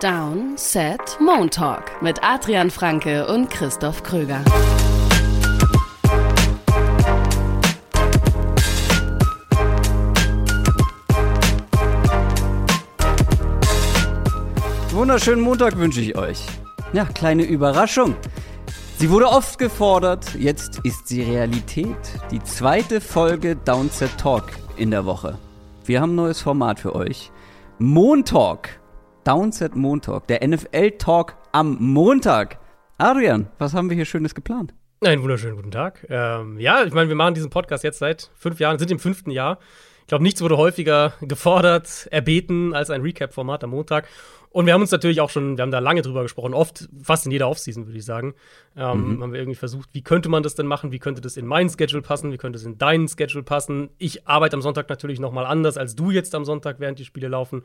Down, Set, Moon Talk mit Adrian Franke und Christoph Kröger. Wunderschönen Montag wünsche ich euch. Ja, kleine Überraschung. Sie wurde oft gefordert, jetzt ist sie Realität. Die zweite Folge Downset Talk in der Woche. Wir haben ein neues Format für euch. Montalk. Downset Montalk. Der NFL-Talk am Montag. Adrian, was haben wir hier Schönes geplant? Einen wunderschönen guten Tag. Ähm, ja, ich meine, wir machen diesen Podcast jetzt seit fünf Jahren, sind im fünften Jahr. Ich glaube, nichts wurde häufiger gefordert, erbeten als ein Recap-Format am Montag. Und wir haben uns natürlich auch schon, wir haben da lange drüber gesprochen, oft, fast in jeder Offseason, würde ich sagen, ähm, mhm. haben wir irgendwie versucht, wie könnte man das denn machen, wie könnte das in meinen Schedule passen, wie könnte es in deinen Schedule passen. Ich arbeite am Sonntag natürlich noch mal anders als du jetzt am Sonntag, während die Spiele laufen.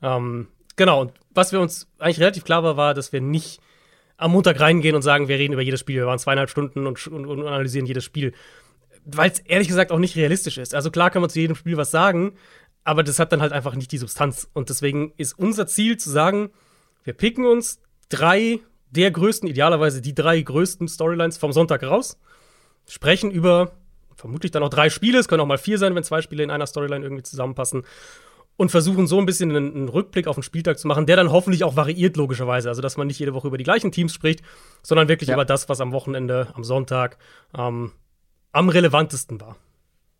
Ähm, genau, und was wir uns eigentlich relativ klar war, war, dass wir nicht am Montag reingehen und sagen, wir reden über jedes Spiel. Wir waren zweieinhalb Stunden und, und, und analysieren jedes Spiel. Weil es ehrlich gesagt auch nicht realistisch ist. Also klar kann man zu jedem Spiel was sagen, aber das hat dann halt einfach nicht die Substanz. Und deswegen ist unser Ziel zu sagen, wir picken uns drei der größten, idealerweise die drei größten Storylines vom Sonntag raus, sprechen über vermutlich dann auch drei Spiele, es können auch mal vier sein, wenn zwei Spiele in einer Storyline irgendwie zusammenpassen und versuchen so ein bisschen einen, einen, Rückblick auf den Spieltag zu machen, der dann hoffentlich auch variiert, logischerweise. Also, dass man nicht jede Woche über die gleichen Teams spricht, sondern wirklich ja. über das, was am Wochenende, am Sonntag ähm, am relevantesten war.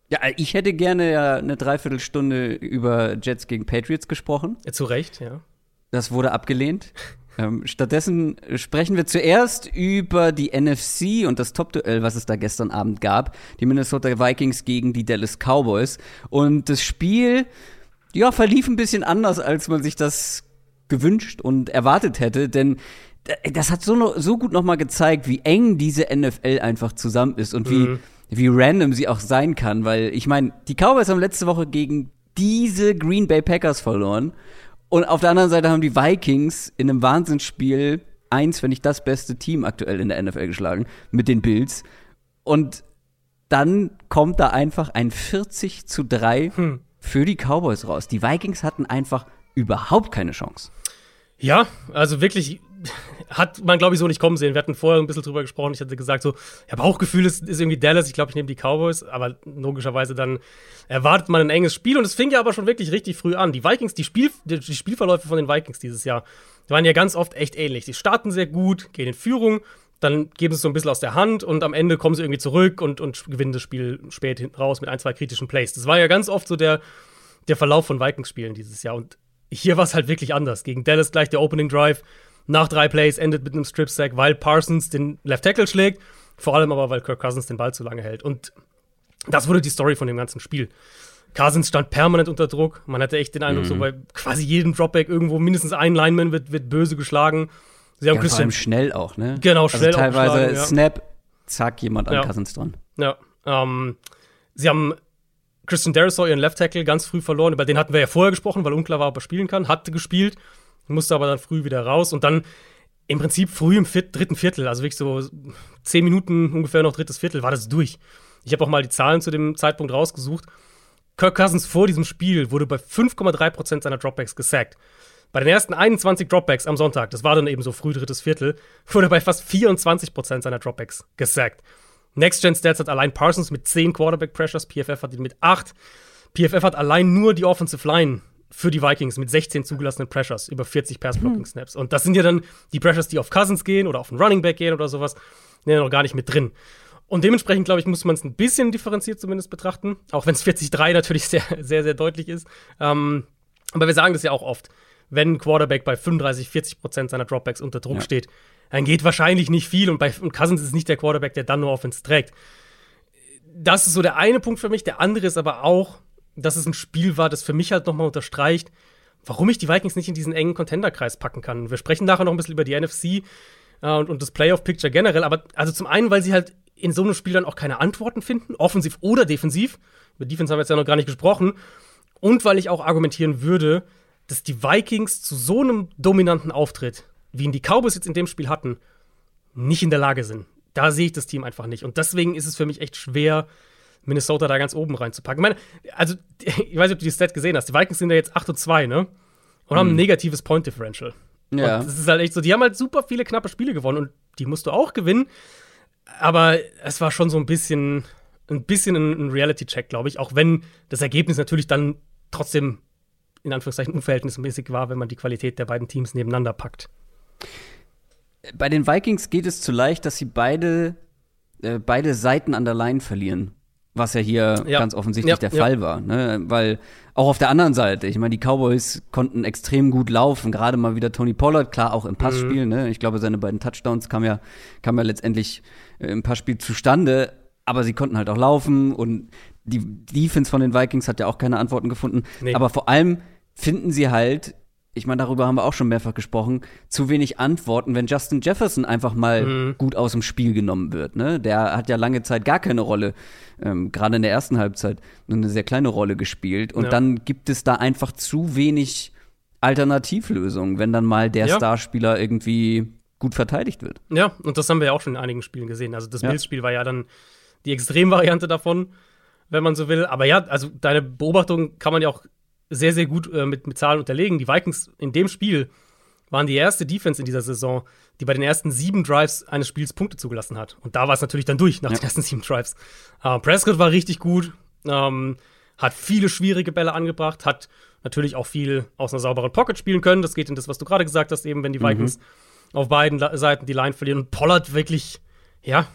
Ja, ich hätte gerne ja eine Dreiviertelstunde über Jets gegen Patriots gesprochen. Ja, zu Recht, ja. Das wurde abgelehnt. ähm, stattdessen sprechen wir zuerst über die NFC und das Top-Duell, was es da gestern Abend gab. Die Minnesota Vikings gegen die Dallas Cowboys. Und das Spiel, ja, verlief ein bisschen anders, als man sich das gewünscht und erwartet hätte, denn das hat so, so gut nochmal gezeigt, wie eng diese NFL einfach zusammen ist und wie mhm wie random sie auch sein kann, weil ich meine, die Cowboys haben letzte Woche gegen diese Green Bay Packers verloren und auf der anderen Seite haben die Vikings in einem Wahnsinnsspiel eins, wenn nicht das beste Team aktuell in der NFL geschlagen mit den Bills und dann kommt da einfach ein 40 zu 3 hm. Für die Cowboys raus. Die Vikings hatten einfach überhaupt keine Chance. Ja, also wirklich hat man, glaube ich, so nicht kommen sehen. Wir hatten vorher ein bisschen drüber gesprochen. Ich hatte gesagt, so, ja, Bauchgefühl ist, ist irgendwie Dallas. Ich glaube, ich nehme die Cowboys. Aber logischerweise dann erwartet man ein enges Spiel. Und es fing ja aber schon wirklich richtig früh an. Die Vikings, die, Spiel, die Spielverläufe von den Vikings dieses Jahr, waren ja ganz oft echt ähnlich. Sie starten sehr gut, gehen in Führung, dann geben sie es so ein bisschen aus der Hand und am Ende kommen sie irgendwie zurück und, und gewinnen das Spiel spät raus mit ein, zwei kritischen Plays. Das war ja ganz oft so der, der Verlauf von Vikings-Spielen dieses Jahr. Und hier war es halt wirklich anders. Gegen Dallas gleich der Opening Drive nach drei Plays endet mit einem Strip-Sack, weil Parsons den Left Tackle schlägt. Vor allem aber, weil Kirk Cousins den Ball zu lange hält. Und das wurde die Story von dem ganzen Spiel. Cousins stand permanent unter Druck. Man hatte echt den Eindruck, mhm. so bei quasi jedem Dropback irgendwo mindestens ein Lineman wird, wird böse geschlagen. Sie haben ja, Christian vor allem schnell auch, ne? Genau, also schnell also teilweise ja. Snap, zack, jemand an ja. Cousins dran. Ja. Ähm, sie haben Christian Derisaw ihren Left Tackle ganz früh verloren. Über den hatten wir ja vorher gesprochen, weil unklar war, ob er spielen kann. Hatte gespielt musste aber dann früh wieder raus und dann im Prinzip früh im viert, dritten Viertel, also wirklich so zehn Minuten ungefähr noch drittes Viertel, war das durch. Ich habe auch mal die Zahlen zu dem Zeitpunkt rausgesucht. Kirk Cousins vor diesem Spiel wurde bei 5,3% seiner Dropbacks gesackt. Bei den ersten 21 Dropbacks am Sonntag, das war dann eben so früh drittes Viertel, wurde bei fast 24% seiner Dropbacks gesackt. Next Gen Stats hat allein Parsons mit 10 Quarterback Pressures, PFF hat ihn mit 8. PFF hat allein nur die Offensive Line für die Vikings mit 16 zugelassenen Pressures über 40 Pass-Blocking-Snaps. Und das sind ja dann die Pressures, die auf Cousins gehen oder auf einen Running Back gehen oder sowas, sind ja noch gar nicht mit drin. Und dementsprechend, glaube ich, muss man es ein bisschen differenziert zumindest betrachten, auch wenn es 40-3 natürlich sehr, sehr, sehr deutlich ist. Ähm, aber wir sagen das ja auch oft. Wenn ein Quarterback bei 35, 40 Prozent seiner Dropbacks unter Druck ja. steht, dann geht wahrscheinlich nicht viel. Und bei und Cousins ist nicht der Quarterback, der dann nur Offense trägt. Das ist so der eine Punkt für mich. Der andere ist aber auch, dass es ein Spiel war, das für mich halt nochmal unterstreicht, warum ich die Vikings nicht in diesen engen Contender-Kreis packen kann. Wir sprechen nachher noch ein bisschen über die NFC äh, und, und das Playoff-Picture generell, aber also zum einen, weil sie halt in so einem Spiel dann auch keine Antworten finden, offensiv oder defensiv. Über Defense haben wir jetzt ja noch gar nicht gesprochen. Und weil ich auch argumentieren würde, dass die Vikings zu so einem dominanten Auftritt, wie ihn die Cowboys jetzt in dem Spiel hatten, nicht in der Lage sind. Da sehe ich das Team einfach nicht. Und deswegen ist es für mich echt schwer, Minnesota da ganz oben reinzupacken. Ich meine, also, ich weiß nicht, ob du die Stat gesehen hast. Die Vikings sind ja jetzt 8 und 2, ne? Und haben ein mhm. negatives Point Differential. Ja. Und das ist halt echt so, die haben halt super viele knappe Spiele gewonnen und die musst du auch gewinnen. Aber es war schon so ein bisschen, ein bisschen ein Reality-Check, glaube ich. Auch wenn das Ergebnis natürlich dann trotzdem in Anführungszeichen unverhältnismäßig war, wenn man die Qualität der beiden Teams nebeneinander packt. Bei den Vikings geht es zu leicht, dass sie beide, äh, beide Seiten an der Line verlieren. Was ja hier ja. ganz offensichtlich ja, der Fall war. Ne? Weil auch auf der anderen Seite, ich meine, die Cowboys konnten extrem gut laufen. Gerade mal wieder Tony Pollard, klar auch im Passspiel. Mhm. Ne? Ich glaube, seine beiden Touchdowns kamen ja, kamen ja letztendlich äh, im Passspiel zustande. Aber sie konnten halt auch laufen und die Defense von den Vikings hat ja auch keine Antworten gefunden. Nee. Aber vor allem finden sie halt ich meine, darüber haben wir auch schon mehrfach gesprochen, zu wenig Antworten, wenn Justin Jefferson einfach mal mhm. gut aus dem Spiel genommen wird. Ne? Der hat ja lange Zeit gar keine Rolle, ähm, gerade in der ersten Halbzeit, nur eine sehr kleine Rolle gespielt. Und ja. dann gibt es da einfach zu wenig Alternativlösungen, wenn dann mal der ja. Starspieler irgendwie gut verteidigt wird. Ja, und das haben wir ja auch schon in einigen Spielen gesehen. Also das ja. Bills-Spiel war ja dann die Extremvariante davon, wenn man so will. Aber ja, also deine Beobachtung kann man ja auch sehr, sehr gut äh, mit, mit Zahlen unterlegen. Die Vikings in dem Spiel waren die erste Defense in dieser Saison, die bei den ersten sieben Drives eines Spiels Punkte zugelassen hat. Und da war es natürlich dann durch nach ja. den ersten sieben Drives. Äh, Prescott war richtig gut, ähm, hat viele schwierige Bälle angebracht, hat natürlich auch viel aus einer sauberen Pocket spielen können. Das geht in das, was du gerade gesagt hast, eben wenn die mhm. Vikings mhm. auf beiden Seiten die Line verlieren. Und Pollard wirklich, ja,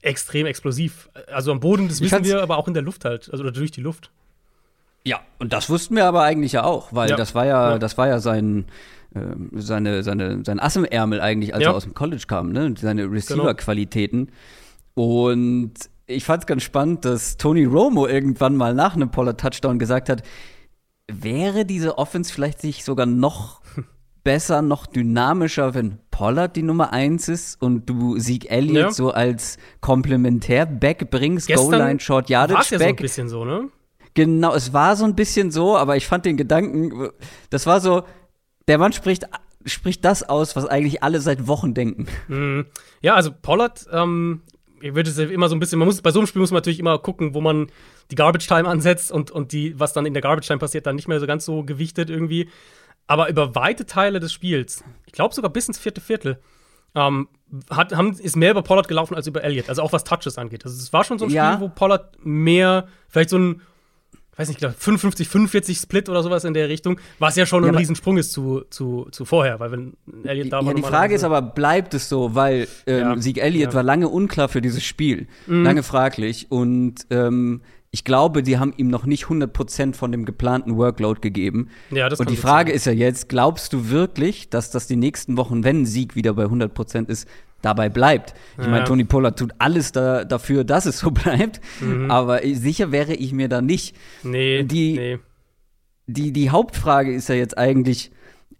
extrem explosiv. Also am Boden, das wissen wir, aber auch in der Luft halt, also durch die Luft. Ja, und das wussten wir aber eigentlich ja auch, weil ja. das war ja, ja, das war ja sein, äh, seine, seine, sein Ass im Ärmel eigentlich, als ja. er aus dem College kam, ne? Seine genau. Receiver-Qualitäten. Genau. Und ich fand es ganz spannend, dass Tony Romo irgendwann mal nach einem Pollard-Touchdown gesagt hat, wäre diese Offense vielleicht sich sogar noch besser, noch dynamischer, wenn Pollard die Nummer eins ist und du Sieg Elliott ja. so als Komplementär-Back bringst, Goal-Line, Short Yardage-Back. Ja so ein bisschen so, ne? Genau, es war so ein bisschen so, aber ich fand den Gedanken, das war so, der Mann spricht, spricht das aus, was eigentlich alle seit Wochen denken. Mhm. Ja, also Pollard, ähm, ich würde es immer so ein bisschen, man muss, bei so einem Spiel muss man natürlich immer gucken, wo man die Garbage Time ansetzt und, und die, was dann in der Garbage Time passiert, dann nicht mehr so ganz so gewichtet irgendwie. Aber über weite Teile des Spiels, ich glaube sogar bis ins vierte Viertel, ähm, hat, haben, ist mehr über Pollard gelaufen als über Elliott, also auch was Touches angeht. Also es war schon so ein ja. Spiel, wo Pollard mehr, vielleicht so ein weiß nicht, 55, 45 Split oder sowas in der Richtung, was ja schon ja, ein Riesensprung ist zu, zu, zu vorher, weil wenn Elliott da Ja, die Frage ist aber, bleibt es so, weil ähm, ja. Sieg Elliott ja. war lange unklar für dieses Spiel, mhm. lange fraglich und ähm, ich glaube, die haben ihm noch nicht 100% von dem geplanten Workload gegeben. Ja, das und die Frage sein. ist ja jetzt, glaubst du wirklich, dass das die nächsten Wochen, wenn Sieg wieder bei 100% ist, dabei bleibt. Ich meine, Tony Pollard tut alles da, dafür, dass es so bleibt, mhm. aber sicher wäre ich mir da nicht. Nee, die, nee. Die, die Hauptfrage ist ja jetzt eigentlich,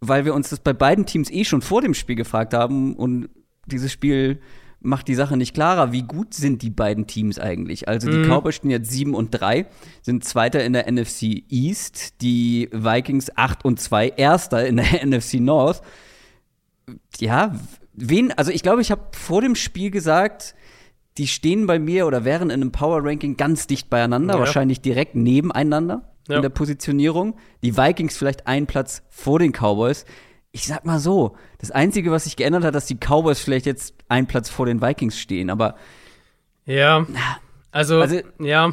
weil wir uns das bei beiden Teams eh schon vor dem Spiel gefragt haben und dieses Spiel macht die Sache nicht klarer, wie gut sind die beiden Teams eigentlich? Also die mhm. Cowboys stehen jetzt 7 und 3, sind Zweiter in der NFC East, die Vikings 8 und 2, Erster in der NFC North. Ja, wen, also ich glaube, ich habe vor dem Spiel gesagt, die stehen bei mir oder wären in einem Power Ranking ganz dicht beieinander, ja. wahrscheinlich direkt nebeneinander ja. in der Positionierung. Die Vikings vielleicht einen Platz vor den Cowboys. Ich sag mal so, das Einzige, was sich geändert hat, dass die Cowboys vielleicht jetzt einen Platz vor den Vikings stehen, aber. Ja. Also, also ja.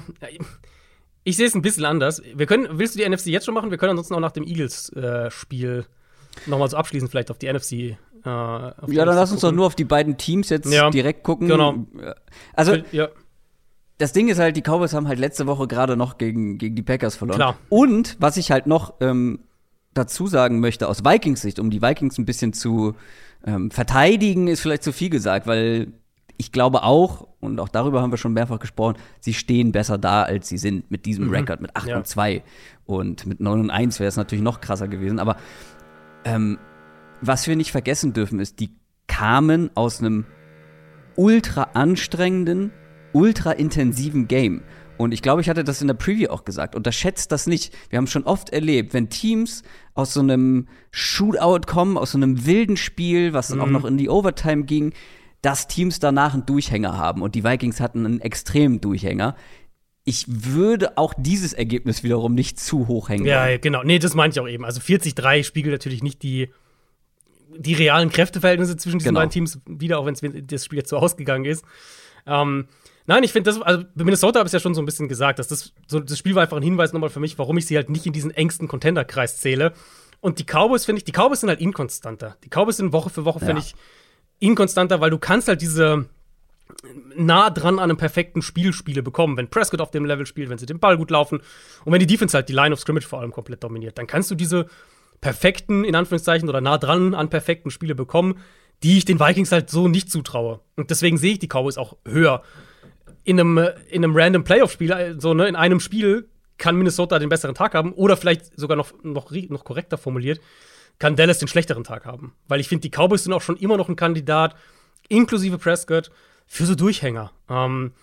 Ich sehe es ein bisschen anders. Wir können, willst du die NFC jetzt schon machen? Wir können ansonsten auch nach dem Eagles-Spiel äh, nochmal so abschließend vielleicht auf die NFC äh, ja, dann lass uns doch nur auf die beiden Teams jetzt ja, direkt gucken. Genau. Also, ja. das Ding ist halt, die Cowboys haben halt letzte Woche gerade noch gegen, gegen die Packers verloren. Klar. Und was ich halt noch ähm, dazu sagen möchte aus Vikings Sicht, um die Vikings ein bisschen zu ähm, verteidigen, ist vielleicht zu viel gesagt, weil ich glaube auch, und auch darüber haben wir schon mehrfach gesprochen, sie stehen besser da, als sie sind mit diesem mhm. Rekord, mit 8 ja. und 2. Und mit 9 und 1 wäre es natürlich noch krasser gewesen. Aber ähm, was wir nicht vergessen dürfen, ist, die kamen aus einem ultra anstrengenden, ultra intensiven Game. Und ich glaube, ich hatte das in der Preview auch gesagt. Unterschätzt das nicht. Wir haben schon oft erlebt, wenn Teams aus so einem Shootout kommen, aus so einem wilden Spiel, was dann mhm. auch noch in die Overtime ging, dass Teams danach einen Durchhänger haben. Und die Vikings hatten einen extremen Durchhänger. Ich würde auch dieses Ergebnis wiederum nicht zu hoch hängen. Ja, genau. Nee, das meinte ich auch eben. Also 40-3 spiegelt natürlich nicht die die realen Kräfteverhältnisse zwischen diesen Genau. beiden Teams wieder, auch wenn das Spiel jetzt so ausgegangen ist. Ähm, nein, ich finde das, also bei Minnesota habe ich ja schon so ein bisschen gesagt, dass das, so, das Spiel war einfach ein Hinweis nochmal für mich, warum ich sie halt nicht in diesen engsten Contender-Kreis zähle. Und die Cowboys, finde ich, die Cowboys sind halt inkonstanter. Die Cowboys sind Woche für Woche, finde Ja. ich, inkonstanter, weil du kannst halt diese nah dran an einem perfekten Spielspiele bekommen, wenn Prescott auf dem Level spielt, wenn sie den Ball gut laufen und wenn die Defense halt die Line of Scrimmage vor allem komplett dominiert, dann kannst du diese perfekten, in Anführungszeichen, oder nah dran an perfekten Spiele bekommen, die ich den Vikings halt so nicht zutraue. Und deswegen sehe ich die Cowboys auch höher. In einem, äh, in einem random Playoff-Spiel, äh, so ne, in einem Spiel kann Minnesota den besseren Tag haben oder vielleicht sogar noch, noch, noch korrekter formuliert, kann Dallas den schlechteren Tag haben. Weil ich finde, die Cowboys sind auch schon immer noch ein Kandidat, inklusive Prescott, für so Durchhänger. Ähm,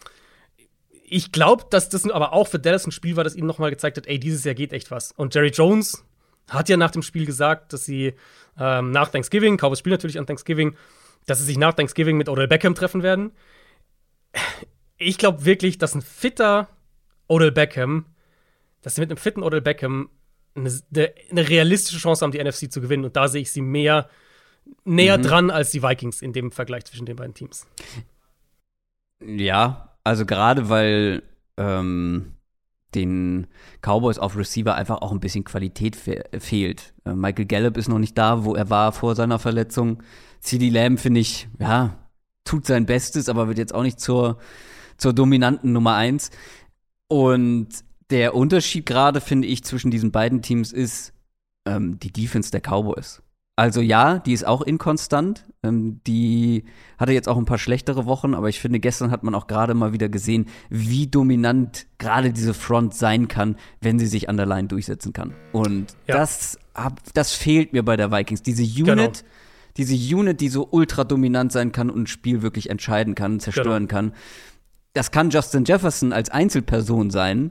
ich glaube, dass das aber auch für Dallas ein Spiel war, das ihnen nochmal gezeigt hat, ey, dieses Jahr geht echt was. Und Jerry Jones hat ja nach dem Spiel gesagt, dass sie ähm, nach Thanksgiving, Cowboys spielen natürlich an Thanksgiving, dass sie sich nach Thanksgiving mit Odell Beckham treffen werden. Ich glaube wirklich, dass ein fitter Odell Beckham, dass sie mit einem fitten Odell Beckham eine, eine, realistische Chance haben, die NFC zu gewinnen. Und da sehe ich sie mehr näher dran als die Vikings in dem Vergleich zwischen den beiden Teams. Ja, also gerade weil ähm, den Cowboys auf Receiver einfach auch ein bisschen Qualität fe fehlt. Äh, Michael Gallup ist noch nicht da, wo er war vor seiner Verletzung. CD Lamb, finde ich, ja, tut sein Bestes, aber wird jetzt auch nicht zur, zur dominanten Nummer eins. Und der Unterschied gerade, finde ich, zwischen diesen beiden Teams ist ähm, die Defense der Cowboys. Also ja, die ist auch inkonstant. Ähm, die hatte jetzt auch ein paar schlechtere Wochen, aber ich finde, gestern hat man auch gerade mal wieder gesehen, wie dominant gerade diese Front sein kann, wenn sie sich an der Line durchsetzen kann. Und Ja. das, das fehlt mir bei der Vikings. Diese Unit, Genau. diese Unit, die so ultra dominant sein kann und ein Spiel wirklich entscheiden kann, zerstören kann. Das kann Justin Jefferson als Einzelperson sein,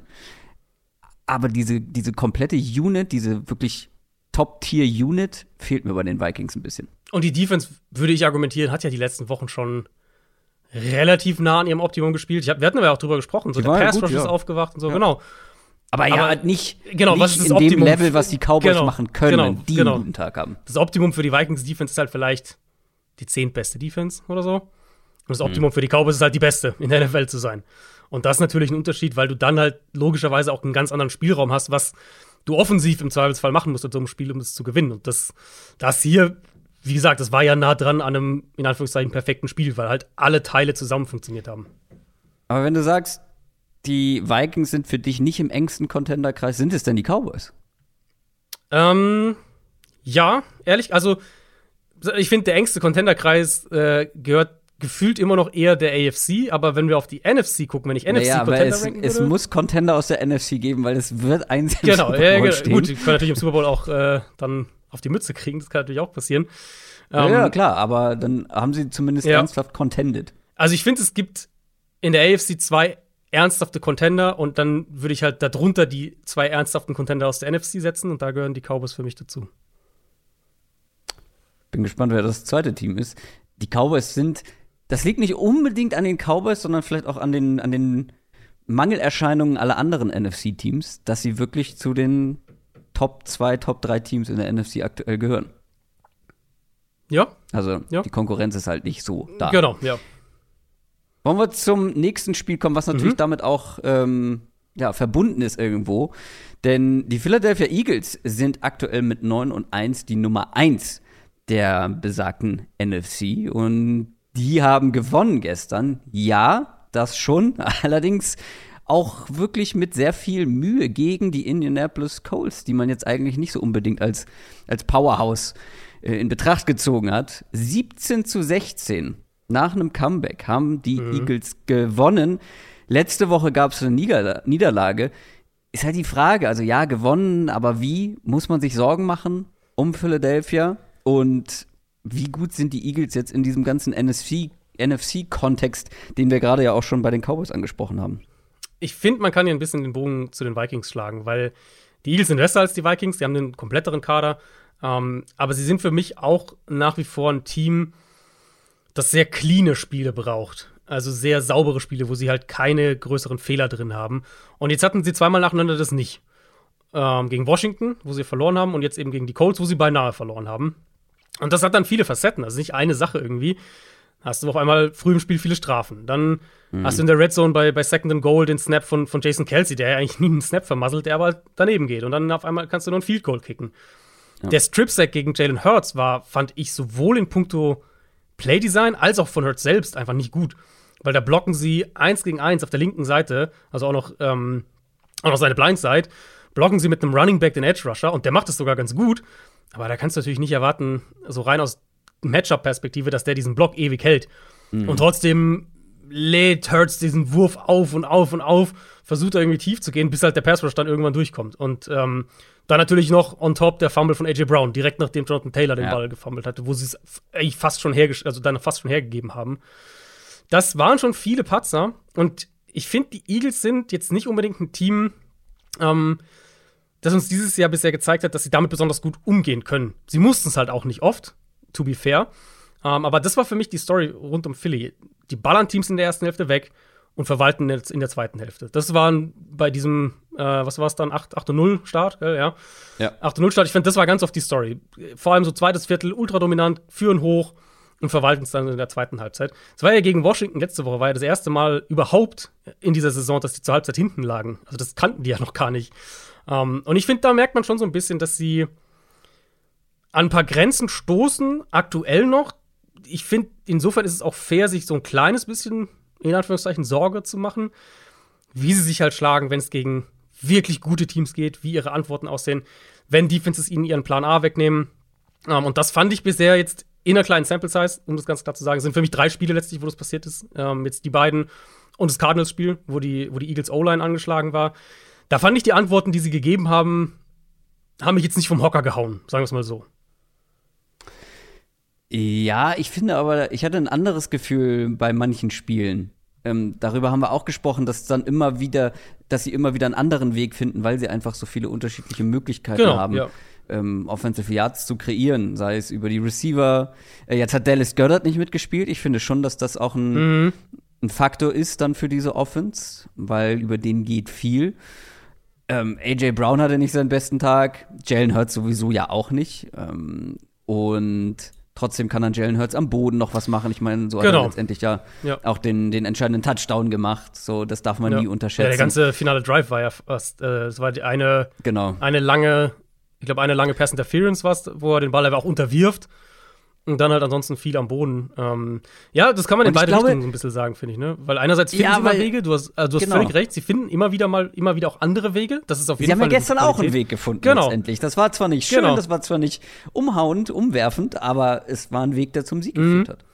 aber diese, diese komplette Unit, diese wirklich Top-Tier-Unit fehlt mir bei den Vikings ein bisschen. Und die Defense, würde ich argumentieren, hat ja die letzten Wochen schon relativ nah an ihrem Optimum gespielt. Hab, wir hatten aber ja auch drüber gesprochen. So Die der ja Pass Rush ist ja. aufgewacht und so, genau. Aber ja, Aber- nicht, genau, nicht was ist das in dem Optimum? Level, was die Cowboys Genau, machen können, genau, die genau. einen guten Tag haben. Das Optimum für die Vikings Defense ist halt vielleicht die zehntbeste Defense oder so. Und Mhm. das Optimum für die Cowboys ist halt die beste in der NFL zu sein. Und das ist natürlich ein Unterschied, weil du dann halt logischerweise auch einen ganz anderen Spielraum hast, was du offensiv im Zweifelsfall machen musst in so einem Spiel, um es zu gewinnen. Und das, das hier, wie gesagt, das war ja nah dran an einem, in Anführungszeichen, perfekten Spiel, weil halt alle Teile zusammen funktioniert haben. Aber wenn du sagst, die Vikings sind für dich nicht im engsten Contenderkreis, sind es denn die Cowboys? Ähm, ja, ehrlich, also ich finde, der engste Contenderkreis äh, gehört gefühlt immer noch eher der AFC, aber wenn wir auf die NFC gucken, wenn ich NFC naja, Contender es, ranken es würde, muss Contender aus der NFC geben, weil es wird eins im genau, Super ja, ja, genau. stehen. gut, die können natürlich im Super Bowl auch äh, dann auf die Mütze kriegen, das kann natürlich auch passieren. ja, Ähm, ja, klar, aber dann haben sie zumindest Ja. ernsthaft contended. Also ich finde, es gibt in der AFC zwei ernsthafte Contender und dann würde ich halt darunter die zwei ernsthaften Contender aus der NFC setzen und da gehören die Cowboys für mich dazu. Bin gespannt, wer das zweite Team ist. Die Cowboys sind, das liegt nicht unbedingt an den Cowboys, sondern vielleicht auch an den, an den Mangelerscheinungen aller anderen NFC-Teams, dass sie wirklich zu den Top 2, Top 3 Teams in der NFC aktuell gehören. Ja, Also Ja. die Konkurrenz ist halt nicht so da. genau, ja. Wollen wir zum nächsten Spiel kommen, was natürlich Mhm. damit auch ähm, ja, verbunden ist irgendwo. Denn die Philadelphia Eagles sind aktuell mit 9 und 1 die Nummer 1 der besagten NFC. Und die haben gewonnen gestern. Ja, das schon. Allerdings auch wirklich mit sehr viel Mühe gegen die Indianapolis Colts, die man jetzt eigentlich nicht so unbedingt als, als Powerhouse äh, in Betracht gezogen hat. 17 zu 16 nach einem Comeback haben die Eagles gewonnen. Letzte Woche gab es eine Niederla Niederlage. Ist halt die Frage, also ja, gewonnen, aber wie? Muss man sich Sorgen machen um Philadelphia? Und wie gut sind die Eagles jetzt in diesem ganzen NFC NFC-Kontext, den wir gerade ja auch schon bei den Cowboys angesprochen haben? ich finde, man kann hier ein bisschen den Bogen zu den Vikings schlagen, weil die Eagles sind besser als die Vikings, die haben einen kompletteren Kader. Ähm, aber sie sind für mich auch nach wie vor ein Team, das sehr cleane Spiele braucht. Also sehr saubere Spiele, wo sie halt keine größeren Fehler drin haben. Und jetzt hatten sie zweimal nacheinander das nicht. Ähm, gegen Washington, wo sie verloren haben, und jetzt eben gegen die Colts, wo sie beinahe verloren haben. Und das hat dann viele Facetten, also nicht eine Sache irgendwie. Hast du auf einmal früh im Spiel viele Strafen. Dann mhm. hast du in der Red Zone bei, bei Second and Goal den Snap von, von Jason Kelsey, der ja eigentlich nie einen Snap vermasselt, der aber halt daneben geht. Und dann auf einmal kannst du nur einen Field Goal kicken. Ja. Der Strip-Sack gegen Jalen Hurts war, fand ich, sowohl in puncto Playdesign als auch von Hurts selbst einfach nicht gut. Weil da blocken sie eins gegen eins auf der linken Seite, also auch noch, ähm, auch noch seine Blindside, blocken sie mit einem Running Back den Edge Rusher und der macht es sogar ganz gut. Aber da kannst du natürlich nicht erwarten, so rein aus Matchup-Perspektive, dass der diesen Block ewig hält. Mhm. Und trotzdem lädt Hurts diesen Wurf auf und auf und auf, versucht er irgendwie tief zu gehen, bis halt der Pass dann irgendwann durchkommt. Und ähm, dann natürlich noch on top der Fumble von AJ Brown, direkt nachdem Jonathan Taylor den ja. Ball gefummelt hatte, wo sie es eigentlich fast schon also dann fast schon hergegeben haben. Das waren schon viele Patzer und ich finde, die Eagles sind jetzt nicht unbedingt ein Team, ähm, das uns dieses Jahr bisher gezeigt hat, dass sie damit besonders gut umgehen können. Sie mussten es halt auch nicht oft, to be fair. Ähm, aber das war für mich die Story rund um Philly. Die ballern Teams in der ersten Hälfte weg und verwalten jetzt in der zweiten Hälfte. Das waren bei diesem, äh, was war es dann, 8-0 Start, äh, ja. ja. 8-0 Start, ich finde, das war ganz oft die Story. Vor allem so zweites Viertel, ultra dominant, führen hoch und verwalten es dann in der zweiten Halbzeit. Es war ja gegen Washington letzte Woche, war ja das erste Mal überhaupt in dieser Saison, dass die zur Halbzeit hinten lagen. Also das kannten die ja noch gar nicht. Ähm, und ich finde, da merkt man schon so ein bisschen, dass sie an ein paar Grenzen stoßen, aktuell noch. Ich finde, insofern ist es auch fair, sich so ein kleines bisschen in Anführungszeichen Sorge zu machen, wie sie sich halt schlagen, wenn es gegen wirklich gute Teams geht, wie ihre Antworten aussehen, wenn Defenses ihnen ihren Plan A wegnehmen. Um, ähm, und das fand ich bisher jetzt in einer kleinen Sample Size, um das ganz klar zu sagen, sind für mich drei Spiele letztlich, wo das passiert ist. Ähm, jetzt die beiden und das Cardinals-Spiel, wo die, wo die Eagles O-Line angeschlagen war. Da fand ich die Antworten, die sie gegeben haben, haben mich jetzt nicht vom Hocker gehauen, sagen wir es mal so. Ja, ich finde aber, ich hatte ein anderes Gefühl bei manchen Spielen. Ähm, darüber haben wir auch gesprochen, dass dann immer wieder, dass sie immer wieder einen anderen Weg finden, weil sie einfach so viele unterschiedliche Möglichkeiten genau, haben. Ja. Ähm, Offensive Yards zu kreieren, sei es über die Receiver. Äh, jetzt hat Dallas Goddard nicht mitgespielt. Ich finde schon, dass das auch ein, mhm. ein Faktor ist dann für diese Offense, weil über den geht viel. Ähm, AJ Brown hatte nicht seinen besten Tag, Jalen Hurts sowieso ja auch nicht. Ähm, und Trotzdem kann dann Jalen Hurts am Boden noch was machen. Ich meine, so genau. hat er genau. letztendlich ja, ja, auch den, den entscheidenden Touchdown gemacht. So, das darf man ja. nie unterschätzen. Ja, der ganze finale Drive war ja fast, äh, es war die eine, genau. eine lange, ich glaube, eine lange Pass Interference war wo er den Ball einfach auch unterwirft. Und dann halt ansonsten viel am Boden. Ähm, ja, das kann man in beide glaube, Richtungen so ein bisschen sagen, finde ich, ne? Weil einerseits finden ja, sie mal Wege, du hast, also du hast genau. völlig recht, sie finden immer wieder mal, immer wieder auch andere Wege. Das ist auf jeden sie Fall. Sie haben ja gestern auch einen Weg gefunden, genau. letztendlich. Das war zwar nicht schön, genau. das war zwar nicht umhauend, umwerfend, aber es war ein Weg, der zum Sieg mhm. geführt hat.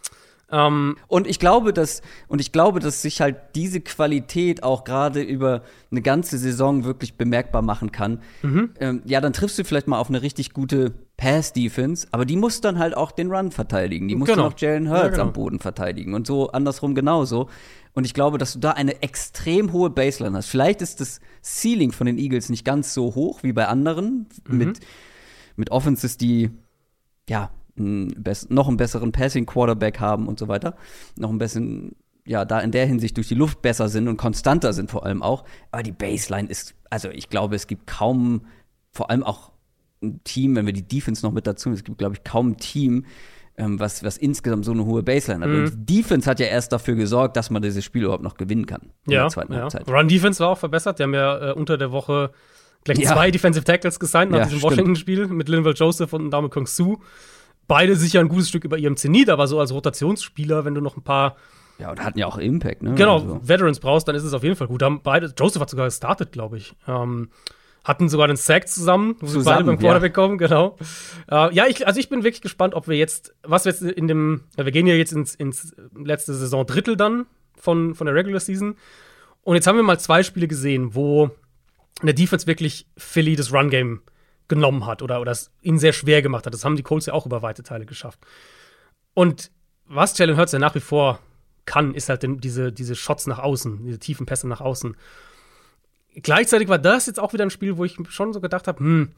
Um, ähm, und ich glaube, dass und ich glaube, dass sich halt diese Qualität auch gerade über eine ganze Saison wirklich bemerkbar machen kann. Mhm. Ähm, ja, dann triffst du vielleicht mal auf eine richtig gute Pass-Defense, aber die muss dann halt auch den Run verteidigen. Die muss genau. dann auch Jalen Hurts ja, genau. am Boden verteidigen und so andersrum genauso. Und ich glaube, dass du da eine extrem hohe Baseline hast. Vielleicht ist das Ceiling von den Eagles nicht ganz so hoch wie bei anderen mhm. mit mit Offenses, die ja noch einen besseren Passing Quarterback haben und so weiter, noch ein bisschen ja, da in der Hinsicht durch die Luft besser sind und konstanter sind vor allem auch. Aber die Baseline ist, also ich glaube, es gibt kaum, vor allem auch ein Team, wenn wir die Defense noch mit dazu, es gibt, glaube ich, kaum ein Team, ähm, was, was insgesamt so eine hohe Baseline hat. Mhm. Und die Defense hat ja erst dafür gesorgt, dass man dieses Spiel überhaupt noch gewinnen kann. Ja, ja. Run Defense war auch verbessert. Die haben ja äh, unter der Woche gleich ja. zwei Defensive Tackles gesigned nach ja, diesem Washington-Spiel mit Linval Joseph und Dame Kong Su beide sicher ein gutes Stück über ihrem Zenit, aber so als Rotationsspieler, wenn du noch ein paar ja, und hatten ja auch Impact, ne? Genau, also. Veterans brauchst, dann ist es auf jeden Fall gut. Haben beide, Joseph hat sogar gestartet, glaube ich. Ähm, hatten sogar den Sack zusammen, wo zusammen, sie beide beim Quarterback ja. kommen, genau. Äh, ja, ich, also ich bin wirklich gespannt, ob wir jetzt, was wir jetzt in dem, wir gehen ja jetzt ins, ins letzte Saison Drittel dann von, von der Regular Season. Und jetzt haben wir mal zwei Spiele gesehen, wo in der Defense wirklich Philly das Run-Game genommen hat oder, oder es ihnen sehr schwer gemacht hat. Das haben die Colts ja auch über weite Teile geschafft. Und was Jalen Hurts ja nach wie vor kann, ist halt diese, diese Shots nach außen, diese tiefen Pässe nach außen. Gleichzeitig war das jetzt auch wieder ein Spiel, wo ich schon so gedacht habe, hm,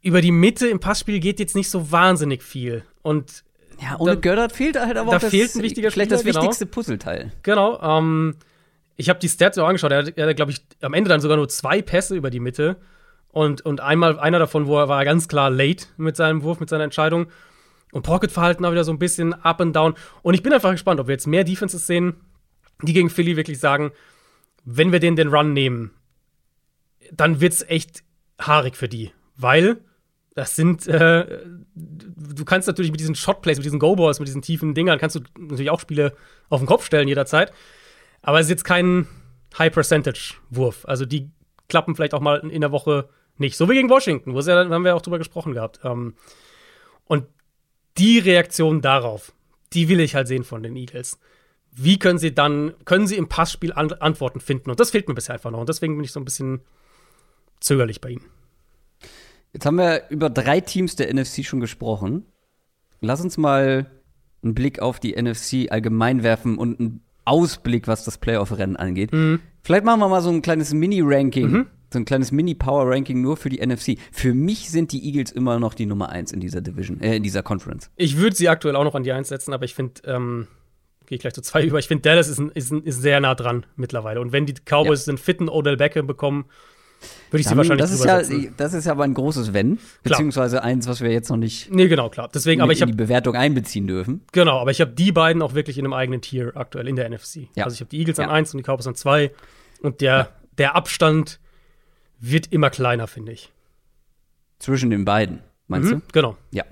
über die Mitte im Passspiel geht jetzt nicht so wahnsinnig viel. Und ja, ohne da, Gördert fehlt halt aber da auch das, fehlt ein wichtiger vielleicht Spieler, das genau. wichtigste. Puzzleteil. Genau. Ähm, ich habe die Stats auch angeschaut. Er hat, hat glaube ich, am Ende dann sogar nur zwei Pässe über die Mitte. Und, und einmal, einer davon, wo er war ganz klar late mit seinem Wurf, mit seiner Entscheidung. Und Pocket-Verhalten auch wieder so ein bisschen up and down. Und ich bin einfach gespannt, ob wir jetzt mehr Defenses sehen, die gegen Philly wirklich sagen, wenn wir den den Run nehmen, dann wird's echt haarig für die. Weil das sind, äh, du kannst natürlich mit diesen Shotplays, mit diesen Go-Balls, mit diesen tiefen Dingern, kannst du natürlich auch Spiele auf den Kopf stellen jederzeit. Aber es ist jetzt kein High-Percentage-Wurf. Also die klappen vielleicht auch mal in der Woche nicht. So wie gegen Washington, wo ja, haben wir auch drüber gesprochen gehabt. Ähm, und die Reaktion darauf, die will ich halt sehen von den Eagles. Wie können sie dann, können sie im Passspiel an Antworten finden? Und das fehlt mir bisher einfach noch. Und deswegen bin ich so ein bisschen zögerlich bei ihnen. Jetzt haben wir über drei Teams der NFC schon gesprochen. Lass uns mal einen Blick auf die NFC allgemein werfen und einen Ausblick, was das Playoff-Rennen angeht. Mhm. Vielleicht machen wir mal so ein kleines Mini-Ranking, mhm. so ein kleines Mini-Power-Ranking nur für die NFC. Für mich sind die Eagles immer noch die Nummer eins in dieser Division, äh, in dieser Conference. Ich würde sie aktuell auch noch an die eins setzen, aber ich finde, ähm, gehe ich gleich zu zwei über. Ich finde, Dallas ist, ein, ist, ein, ist, sehr nah dran mittlerweile. Und wenn die Cowboys ja. einen fitten Odell Beckham bekommen, würde ich sie wahrscheinlich das ist ja, Das ist ja aber ein großes Wenn, beziehungsweise eins, was wir jetzt noch nicht nee, genau, klar. Deswegen, aber ich in die Bewertung einbeziehen dürfen. Genau, aber ich habe die beiden auch wirklich in einem eigenen Tier aktuell in der NFC. Ja. Also ich habe die Eagles ja. an eins und die Cowboys an zwei und der, ja. der Abstand wird immer kleiner, finde ich. Zwischen den beiden, meinst mhm, du? Genau. Ja.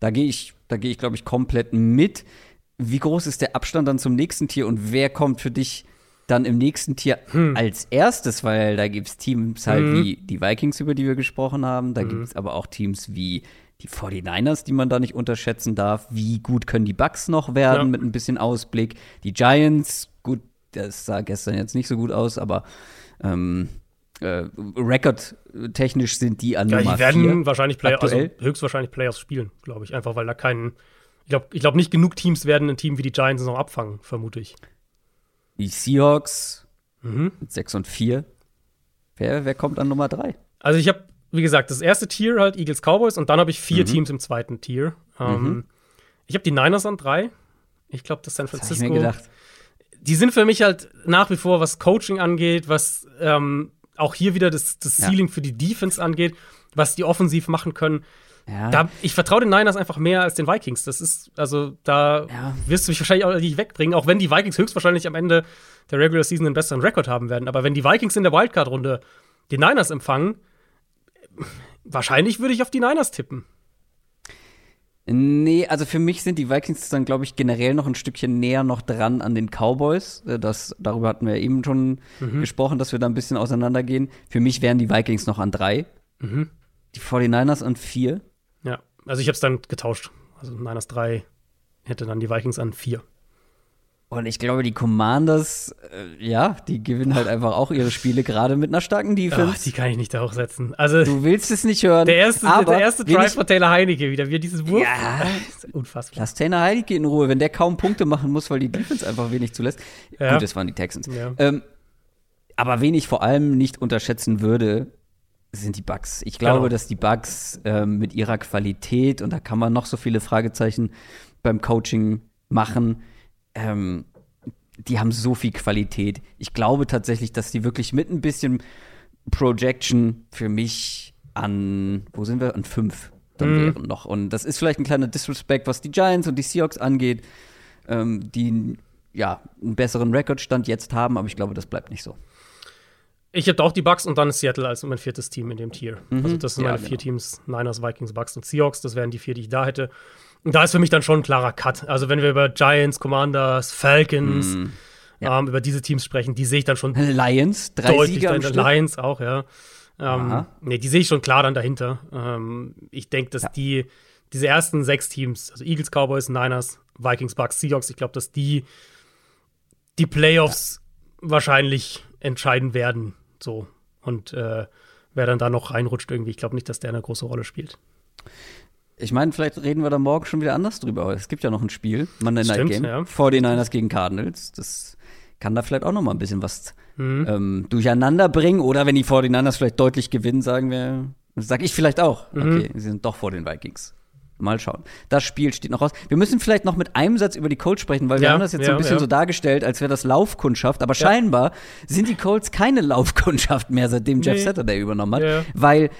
Da gehe ich, da gehe ich, glaube ich, komplett mit. Wie groß ist der Abstand dann zum nächsten Tier und wer kommt für dich dann im nächsten Tier hm. als erstes, weil da gibt es Teams halt hm. wie die Vikings, über die wir gesprochen haben. Da hm. gibt es aber auch Teams wie die 49ers, die man da nicht unterschätzen darf. Wie gut können die Bucks noch werden ja. mit ein bisschen Ausblick? Die Giants, gut, das sah gestern jetzt nicht so gut aus, aber ähm, äh, Rekordtechnisch sind die an ja, Nummer die werden wahrscheinlich Play also höchstwahrscheinlich Playoffs spielen, glaube ich, einfach weil da keinen ich glaube ich glaub nicht genug Teams werden ein Team wie die Giants noch abfangen, vermute ich die Seahawks mhm. mit 6 und 4. Wer, wer kommt an Nummer 3? Also ich habe, wie gesagt, das erste Tier halt Eagles Cowboys und dann habe ich vier mhm. Teams im zweiten Tier. Ähm, mhm. Ich habe die Niners an 3. Ich glaube, das San Francisco. Das ich mir gedacht. Die sind für mich halt nach wie vor, was Coaching angeht, was ähm, auch hier wieder das, das ja. Ceiling für die Defense angeht, was die offensiv machen können. Ja. Da, ich vertraue den Niners einfach mehr als den Vikings. Das ist, also, da ja. wirst du mich wahrscheinlich auch nicht wegbringen, auch wenn die Vikings höchstwahrscheinlich am Ende der Regular Season einen besseren Rekord haben werden. Aber wenn die Vikings in der Wildcard-Runde die Niners empfangen, wahrscheinlich würde ich auf die Niners tippen. Nee, also für mich sind die Vikings dann, glaube ich, generell noch ein Stückchen näher noch dran an den Cowboys. Äh, das, darüber hatten wir eben schon mhm. gesprochen, dass wir da ein bisschen auseinandergehen. Für mich wären die Vikings noch an drei. Mhm. Die 49ers an vier. Also ich habe es dann getauscht. Also Niners 3 hätte dann die Vikings an 4. Und ich glaube, die Commanders, äh, ja, die gewinnen halt einfach auch ihre Spiele, gerade mit einer starken Defense. Oh, die kann ich nicht da hochsetzen. Also, du willst es nicht hören. Der erste, der erste Drive von Taylor Heinecke wieder, wie dieses Wurf. Ja, unfassbar. Lass Taylor Heinecke in Ruhe, wenn der kaum Punkte machen muss, weil die Defense einfach wenig zulässt. Ja. Gut, das waren die Texans. Ja. Ähm, aber wen ich vor allem nicht unterschätzen würde, sind die Bugs. Ich glaube, genau. dass die Bugs ähm, mit ihrer Qualität, und da kann man noch so viele Fragezeichen beim Coaching machen, ähm, die haben so viel Qualität. Ich glaube tatsächlich, dass die wirklich mit ein bisschen Projection für mich an, wo sind wir? An fünf dann mhm. wären noch. Und das ist vielleicht ein kleiner Disrespect, was die Giants und die Seahawks angeht, ähm, die ja einen besseren Rekordstand jetzt haben, aber ich glaube, das bleibt nicht so. Ich habe auch die Bucks und dann Seattle als mein viertes Team in dem Tier. Mhm. Also das sind ja, meine genau. vier Teams: Niners, Vikings, Bucks und Seahawks. Das wären die vier, die ich da hätte. Und da ist für mich dann schon ein klarer Cut. Also wenn wir über Giants, Commanders, Falcons, mhm. ja. ähm, über diese Teams sprechen, die sehe ich dann schon Lions, drei deutlich Sieger dahinter. Lions auch, ja. Ähm, nee, die sehe ich schon klar dann dahinter. Ähm, ich denke, dass ja. die diese ersten sechs Teams, also Eagles, Cowboys, Niners, Vikings, Bucks, Seahawks, ich glaube, dass die die Playoffs wahrscheinlich entscheiden werden. So. Und äh, wer dann da noch reinrutscht irgendwie, ich glaube nicht, dass der eine große Rolle spielt. Ich meine, vielleicht reden wir da morgen schon wieder anders drüber. Es gibt ja noch ein Spiel, Monday Night Game, ja. 49ers gegen Cardinals. Das kann da vielleicht auch noch mal ein bisschen was mhm. ähm, durcheinander bringen. Oder wenn die 49ers vielleicht deutlich gewinnen, sagen wir, sag ich vielleicht auch, mhm. okay, sie sind doch vor den Vikings. Mal schauen. Das Spiel steht noch aus. Wir müssen vielleicht noch mit einem Satz über die Colts sprechen, weil wir haben das jetzt ja, so ein bisschen ja. so dargestellt, als wäre das Laufkundschaft. Aber ja. scheinbar sind die Colts keine Laufkundschaft mehr, seitdem Jeff nee. Saturday übernommen hat. Weil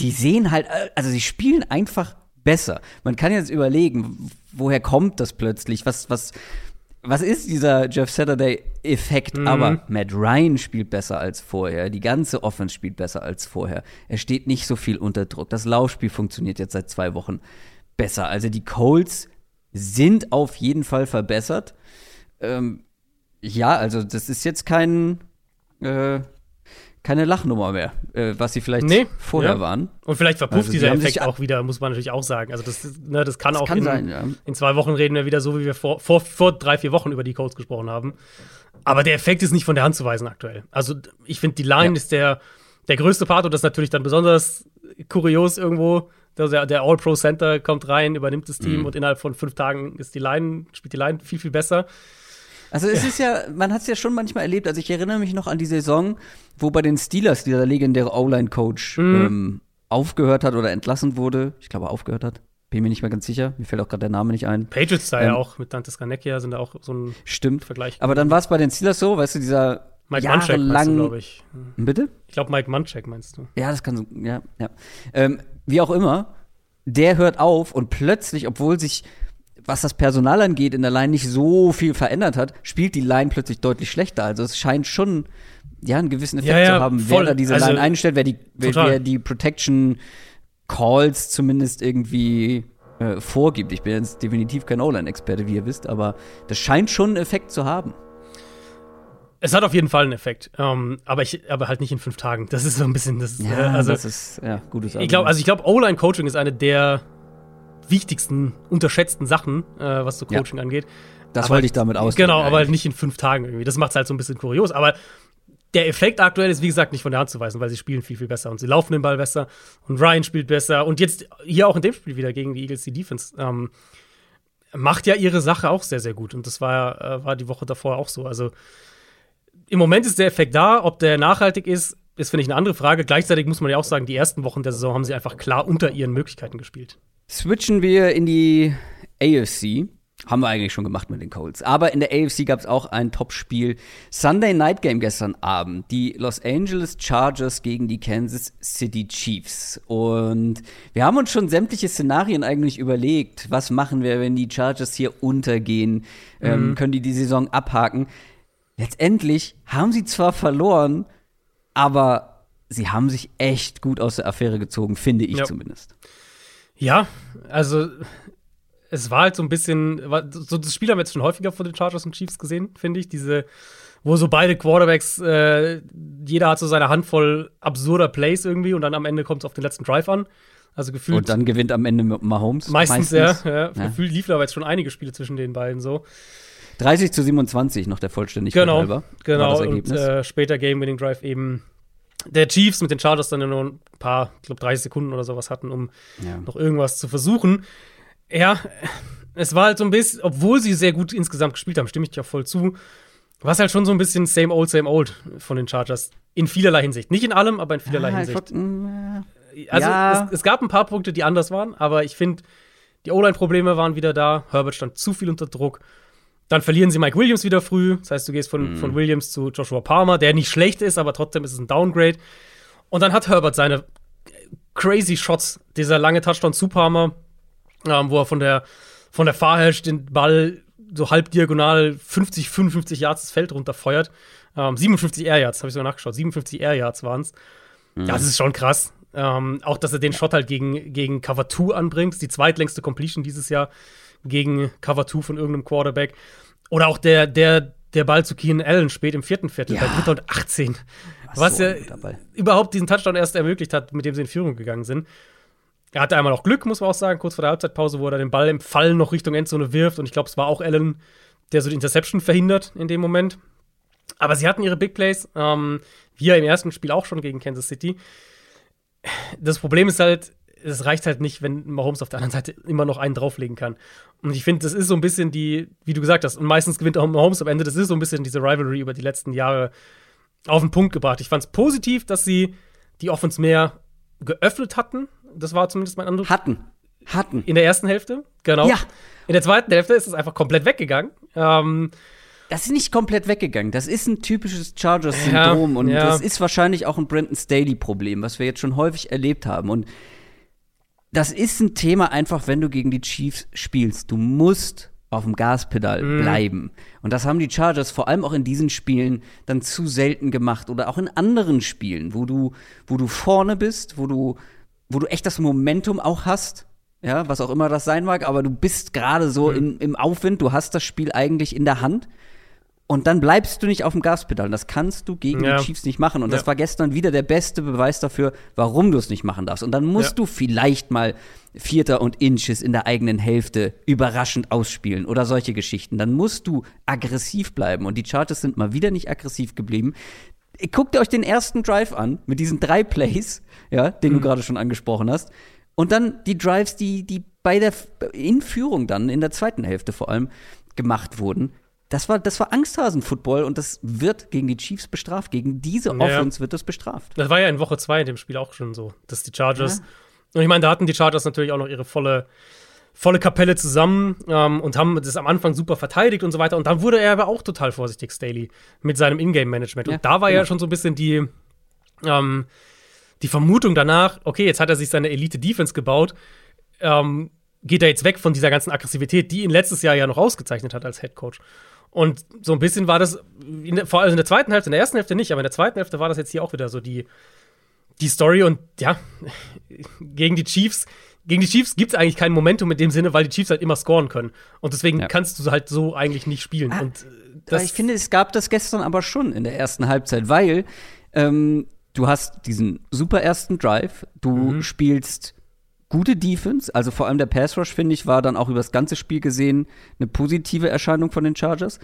die sehen halt, also sie spielen einfach besser. Man kann jetzt überlegen, woher kommt das plötzlich? Was, was, was ist dieser Jeff Saturday-Effekt? Mhm. Aber Matt Ryan spielt besser als vorher. Die ganze Offense spielt besser als vorher. Er steht nicht so viel unter Druck. Das Laufspiel funktioniert jetzt seit zwei Wochen besser. Also die Colts sind auf jeden Fall verbessert. Ähm, ja, also das ist jetzt kein äh, keine Lachnummer mehr, äh, was sie vielleicht Nee, vorher ja. waren. Und vielleicht verpufft Also, die dieser Effekt auch wieder, muss man natürlich auch sagen. Also das, ne, das kann Das auch kann in, sein, ja. in zwei Wochen reden wir wieder so, wie wir vor, vor, vor drei, vier Wochen über die Codes gesprochen haben. Aber der Effekt ist nicht von der Hand zu weisen aktuell. Also ich finde, die Line Ja. ist der, der größte Part und das ist natürlich dann besonders kurios irgendwo. Der, der All-Pro-Center kommt rein, übernimmt das Mhm. Team und innerhalb von fünf Tagen ist die Line, spielt die Line viel, viel besser. Also es ist ja, man hat es ja schon manchmal erlebt. Also ich erinnere mich noch an die Saison, wo bei den Steelers dieser legendäre O-Line-Coach Mhm. ähm, aufgehört hat oder entlassen wurde. Ich glaube, aufgehört hat. Bin mir nicht mehr ganz sicher. Mir fällt auch gerade der Name nicht ein. Patriots da Ähm, ja auch mit Dante Scarnecchia sind da auch so ein Stimmt. Vergleich. Aber dann war es bei den Steelers so, weißt du, dieser Mike Munchak meinst du, glaube ich. Bitte? Ich glaube, Mike Munchak meinst du. Ja, das kann so, ja, ja. Ähm, wie auch immer, der hört auf und plötzlich, obwohl sich, was das Personal angeht, in der Line nicht so viel verändert hat, spielt die Line plötzlich deutlich schlechter. Also es scheint schon, ja, einen gewissen Effekt Ja, ja, zu haben, voll. wer da diese Also, Line einstellt, wer die, wer, wer die Protection Calls zumindest irgendwie äh, vorgibt. Ich bin jetzt definitiv kein O-Line-Experte, wie ihr wisst, aber das scheint schon einen Effekt zu haben. Es hat auf jeden Fall einen Effekt, ähm, aber, ich, aber halt nicht in fünf Tagen. Das ist so ein bisschen, das, äh, also das ist, ja, gutes ich glaube, also ich glaube, O-Line-Coaching ist eine der wichtigsten, unterschätzten Sachen, äh, was so Ja. Coaching angeht. das aber- wollte ich damit ausdrücken. Genau, aber eigentlich. nicht in fünf Tagen irgendwie. Das macht es halt so ein bisschen kurios. Aber der Effekt aktuell ist, wie gesagt, nicht von der Hand zu weisen, weil sie spielen viel, viel besser und sie laufen den Ball besser und Ryan spielt besser. Und jetzt hier auch in dem Spiel wieder gegen die Eagles, die Defense, ähm, macht ja ihre Sache auch sehr, sehr gut. Und das war, äh, war die Woche davor auch so. Also im Moment ist der Effekt da. Ob der nachhaltig ist, ist, finde ich, eine andere Frage. Gleichzeitig muss man ja auch sagen, die ersten Wochen der Saison haben sie einfach klar unter ihren Möglichkeiten gespielt. Switchen wir in die AFC. Haben wir eigentlich schon gemacht mit den Colts. Aber in der AFC gab es auch ein Top-Spiel. Sunday Night Game gestern Abend. Die Los Angeles Chargers gegen die Kansas City Chiefs. Und wir haben uns schon sämtliche Szenarien eigentlich überlegt. Was machen wir, wenn die Chargers hier untergehen? Ähm, können die die Saison abhaken? Letztendlich haben sie zwar verloren, aber sie haben sich echt gut aus der Affäre gezogen, finde ich Ja. zumindest. Ja, also es war halt so ein bisschen, so das Spiel haben wir jetzt schon häufiger von den Chargers und Chiefs gesehen, finde ich. Diese, wo so beide Quarterbacks, äh, jeder hat so seine Handvoll absurder Plays irgendwie und dann am Ende kommt es auf den letzten Drive an. Also gefühlt Und dann gewinnt am Ende Mahomes. meistens, meistens. ja, ja, Ja. Gefühlt liefen aber jetzt schon einige Spiele zwischen den beiden so. 30 zu 27 noch der Vollständigkeit Genau, halber. genau. das Und äh, später Game-Winning Drive eben der Chiefs mit den Chargers dann nur ein paar, ich glaube 30 Sekunden oder sowas hatten, um ja. noch irgendwas zu versuchen. Ja, es war halt so ein bisschen, obwohl sie sehr gut insgesamt gespielt haben, stimme ich dir auch voll zu, war es halt schon so ein bisschen same old, same old von den Chargers. In vielerlei Hinsicht. Nicht in allem, aber in vielerlei Ah, ich Hinsicht. wollt- mm, Also ja. es, es gab ein paar Punkte, die anders waren, aber ich finde, die O-Line-Probleme waren wieder da. Herbert stand zu viel unter Druck. Dann verlieren sie Mike Williams wieder früh. Das heißt, du gehst von, Mhm. von Williams zu Joshua Palmer, der nicht schlecht ist, aber trotzdem ist es ein Downgrade. Und dann hat Herbert seine crazy Shots, dieser lange Touchdown zu Palmer, ähm, wo er von der, von der Fahrhash den Ball so halb diagonal 50, 55 Yards das Feld runterfeuert. Ähm, 57 Air Yards, habe ich sogar nachgeschaut. 57 Air Yards waren es. Das ist schon krass. Ähm, auch, dass er den Shot halt gegen, gegen Cover 2 anbringt. Die zweitlängste Completion dieses Jahr gegen Cover 2 von irgendeinem Quarterback. Oder auch der, der, der Ball zu Keenan Allen spät im vierten Viertel, Ja. bei dritter und 18. Was Was so ja überhaupt diesen Touchdown erst ermöglicht hat, mit dem sie in Führung gegangen sind. Er hatte einmal auch Glück, muss man auch sagen, kurz vor der Halbzeitpause, wo er den Ball im Fallen noch Richtung Endzone wirft. Und ich glaube, es war auch Allen, der so die Interception verhindert in dem Moment. Aber sie hatten ihre Big Plays, ähm, wie ja im ersten Spiel auch schon gegen Kansas City. Das Problem ist halt, es reicht halt nicht, wenn Mahomes auf der anderen Seite immer noch einen drauflegen kann. Und ich finde, das ist so ein bisschen die, wie du gesagt hast, und meistens gewinnt auch Mahomes am Ende, das ist so ein bisschen diese Rivalry über die letzten Jahre auf den Punkt gebracht. Ich fand es positiv, dass sie die Offense mehr geöffnet hatten. Das war zumindest mein Eindruck. Hatten. Hatten. In der ersten Hälfte, genau. Ja. In der zweiten Hälfte ist es einfach komplett weggegangen. Ähm, Das ist nicht komplett weggegangen. Das ist ein typisches Chargers-Syndrom. Ja, und ja. das ist wahrscheinlich auch ein Brandon Staley-Problem, was wir jetzt schon häufig erlebt haben. Und das ist ein Thema einfach, wenn du gegen die Chiefs spielst. Du musst auf dem Gaspedal Mhm. bleiben. Und das haben die Chargers vor allem auch in diesen Spielen dann zu selten gemacht oder auch in anderen Spielen, wo du, wo du vorne bist, wo du, wo du echt das Momentum auch hast. Ja, was auch immer das sein mag, aber du bist gerade so Mhm. in, im Aufwind, du hast das Spiel eigentlich in der Hand. Und dann bleibst du nicht auf dem Gaspedal. Das kannst du gegen Ja. die Chiefs nicht machen. Und das Ja. war gestern wieder der beste Beweis dafür, warum du es nicht machen darfst. Und dann musst Ja. du vielleicht mal Vierter und Inches in der eigenen Hälfte überraschend ausspielen oder solche Geschichten. Dann musst du aggressiv bleiben. Und die Chargers sind mal wieder nicht aggressiv geblieben. Guckt euch den ersten Drive an mit diesen drei Plays, ja, den Mhm. du gerade schon angesprochen hast. Und dann die Drives, die, die bei der in Führung dann, in der zweiten Hälfte vor allem, gemacht wurden. Das war, das war Angsthasen-Football und das wird gegen die Chiefs bestraft. Gegen diese Ja. Offense wird das bestraft. Das war ja in Woche 2 in dem Spiel auch schon so, dass die Chargers. Und ich meine, da hatten die Chargers natürlich auch noch ihre volle, volle Kapelle zusammen ähm, und haben das am Anfang super verteidigt und so weiter. Und dann wurde er aber auch total vorsichtig, Staley, mit seinem Ingame-Management. Ja, und da war ja genau. schon so ein bisschen die, ähm, die Vermutung danach, okay, jetzt hat er sich seine Elite-Defense gebaut. Ähm, geht er jetzt weg von dieser ganzen Aggressivität, die ihn letztes Jahr ja noch ausgezeichnet hat als Head Coach. Und so ein bisschen war das, in der, vor allem in der zweiten Hälfte, in der ersten Hälfte nicht, aber in der zweiten Hälfte war das jetzt hier auch wieder so die, die Story. Und ja, gegen die Chiefs, gegen die Chiefs gibt es eigentlich kein Momentum in dem Sinne, weil die Chiefs halt immer scoren können. Und deswegen Ja. kannst du halt so eigentlich nicht spielen. Ah, Und äh, ich finde, es gab das gestern aber schon in der ersten Halbzeit, weil ähm, du hast diesen super ersten Drive, du Mhm. spielst gute Defense, also vor allem der Pass Rush, finde ich, war dann auch über das ganze Spiel gesehen eine positive Erscheinung von den Chargers.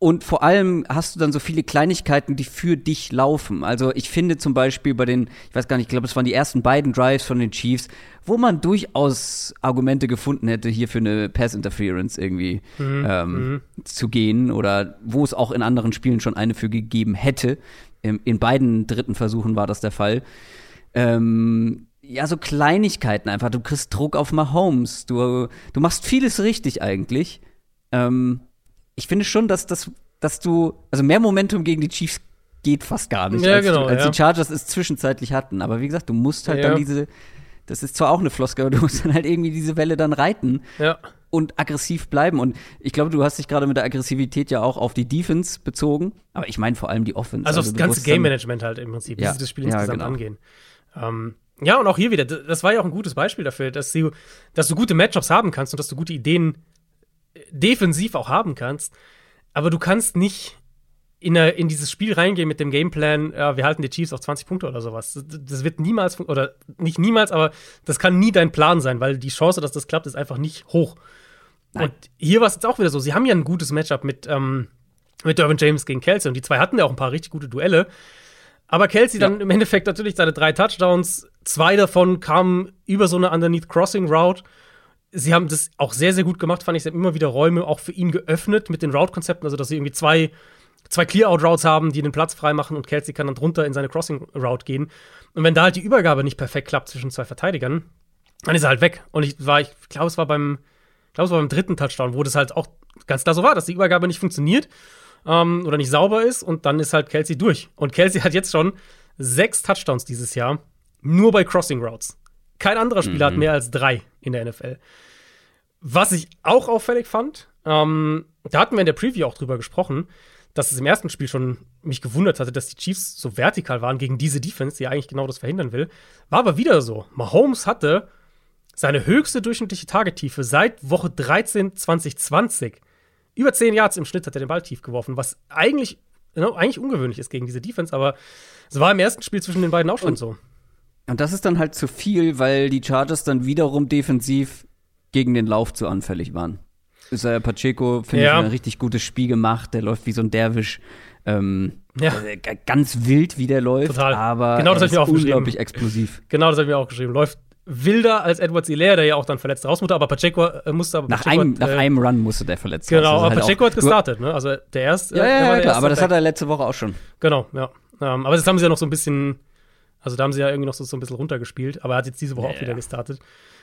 Und vor allem hast du dann so viele Kleinigkeiten, die für dich laufen. Also ich finde zum Beispiel bei den, ich weiß gar nicht, ich glaube, es waren die ersten beiden Drives von den Chiefs, wo man durchaus Argumente gefunden hätte, hier für eine Pass-Interference irgendwie ähm, zu gehen oder wo es auch in anderen Spielen schon eine für gegeben hätte. In, in beiden dritten Versuchen war das der Fall. Ähm, ja, so Kleinigkeiten einfach. Du kriegst Druck auf Mahomes. Du, du machst vieles richtig eigentlich. Ähm, ich finde schon, dass, dass, dass du, also mehr Momentum gegen die Chiefs geht fast gar nicht, Ja, als, genau, als ja. die Chargers es zwischenzeitlich hatten. Aber wie gesagt, du musst halt Ja. dann diese, das ist zwar auch eine Floskel, aber du musst dann halt irgendwie diese Welle dann reiten ja. und aggressiv bleiben. Und ich glaube, du hast dich gerade mit der Aggressivität ja auch auf die Defense bezogen. Aber ich meine vor allem die Offense. Also, das du ganze musst dann- Game Management halt im Prinzip, wie Ja. sie das Spiel insgesamt genau. angehen. Ähm, ja, und auch hier wieder, das war ja auch ein gutes Beispiel dafür, dass du, dass du gute Matchups haben kannst und dass du gute Ideen äh, defensiv auch haben kannst. Aber du kannst nicht in, eine, in dieses Spiel reingehen mit dem Gameplan, ja, wir halten die Chiefs auf 20 Punkte oder sowas. Das, das wird niemals, oder nicht niemals, aber das kann nie dein Plan sein, weil die Chance, dass das klappt, ist einfach nicht hoch. Und hier war es jetzt auch wieder so, sie haben ja ein gutes Matchup mit, ähm, mit Derwin James gegen Kelsey und die zwei hatten ja auch ein paar richtig gute Duelle. Aber Kelsey dann im Endeffekt natürlich seine drei Touchdowns, zwei davon kamen über so eine Underneath Crossing Route. Sie haben das auch sehr, sehr gut gemacht, fand ich. Sie haben immer wieder Räume auch für ihn geöffnet mit den Route-Konzepten, also dass sie irgendwie zwei, zwei Clear-Out-Routes haben, die den Platz freimachen und Kelsey kann dann drunter in seine Crossing-Route gehen. Und wenn da halt die Übergabe nicht perfekt klappt zwischen zwei Verteidigern, dann ist er halt weg. Und ich war, ich glaube, es war beim, ich glaube, es war beim dritten Touchdown, wo das halt auch ganz klar so war, dass die Übergabe nicht funktioniert ähm, oder nicht sauber ist und dann ist halt Kelsey durch. Und Kelsey hat jetzt schon sechs Touchdowns dieses Jahr, nur bei Crossing Routes. Kein anderer Spieler hat mehr als drei in der NFL. Was ich auch auffällig fand, ähm, da hatten wir in der Preview auch drüber gesprochen, dass es im ersten Spiel schon mich gewundert hatte, dass die Chiefs so vertikal waren gegen diese Defense, die eigentlich genau das verhindern will. War aber wieder so. Mahomes hatte seine höchste durchschnittliche Tagetiefe seit Woche 13 2020. Über 10 Yards im Schnitt hat er den Ball tief geworfen, was eigentlich, genau, eigentlich ungewöhnlich ist gegen diese Defense, aber es war im ersten Spiel zwischen den beiden auch schon so. Und das ist dann halt zu viel, weil die Chargers dann wiederum defensiv gegen den Lauf zu anfällig waren. Isaiah Pacheco, finde Ja. ich, ein richtig gutes Spiel gemacht. Der läuft wie so ein Derwisch. Ähm, Ja. äh, ganz wild, wie der läuft. Total. Aber Genau das er hab ich mir ist aufgeschrieben. unglaublich explosiv. Genau, das habe ich mir auch geschrieben. Läuft wilder als Edwards Hilaire, der ja auch dann verletzt raus musste, aber Pacheco äh, musste aber Nach, Pacheco einem, hat, nach äh, einem Run musste der verletzt Genau, ist aber halt Pacheco hat gestartet, ne? Also der erste. Ja, ja, war ja, der klar, aber das Back. hat er letzte Woche auch schon. Genau, ja. Ähm, aber jetzt haben sie ja noch so ein bisschen, also da haben sie ja irgendwie noch so, so ein bisschen runtergespielt, aber er hat jetzt diese Woche Ja, auch wieder ja. gestartet.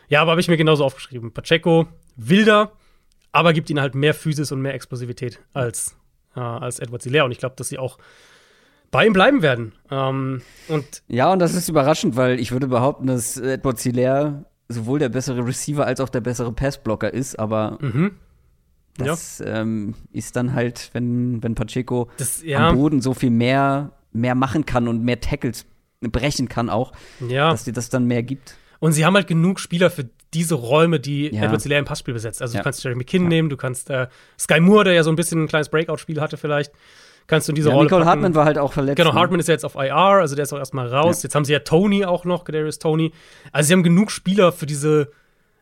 Ja, aber habe ich mir genauso aufgeschrieben. Pacheco, wilder, aber gibt ihnen halt mehr Physis und mehr Explosivität als, äh, als Edward Hilaire. Und ich glaube, dass sie auch bei ihm bleiben werden. Ähm, und Ja, und das ist überraschend, weil ich würde behaupten, dass Edward Hilaire sowohl der bessere Receiver als auch der bessere Passblocker ist, aber Mhm. das ähm, ist dann halt, wenn, wenn Pacheco Das, ja, am Boden so viel mehr, mehr machen kann und mehr Tackles brechen kann auch, ja. dass dir das dann mehr gibt. Und sie haben halt genug Spieler für diese Räume, die Ja. Edwards Hilaire im Passspiel besetzt. Also Ja. du kannst Jerry McKinn nehmen, du kannst äh, Sky Moore, der ja so ein bisschen ein kleines Breakout-Spiel hatte vielleicht, kannst du in diese Ja, Rolle Nicole packen. Hartman war halt auch verletzt. Genau, ne? Hartman ist ja jetzt auf IR, also der ist auch erstmal raus. Jetzt haben sie ja Tony auch noch, Kadarius Tony. Also sie haben genug Spieler für diese,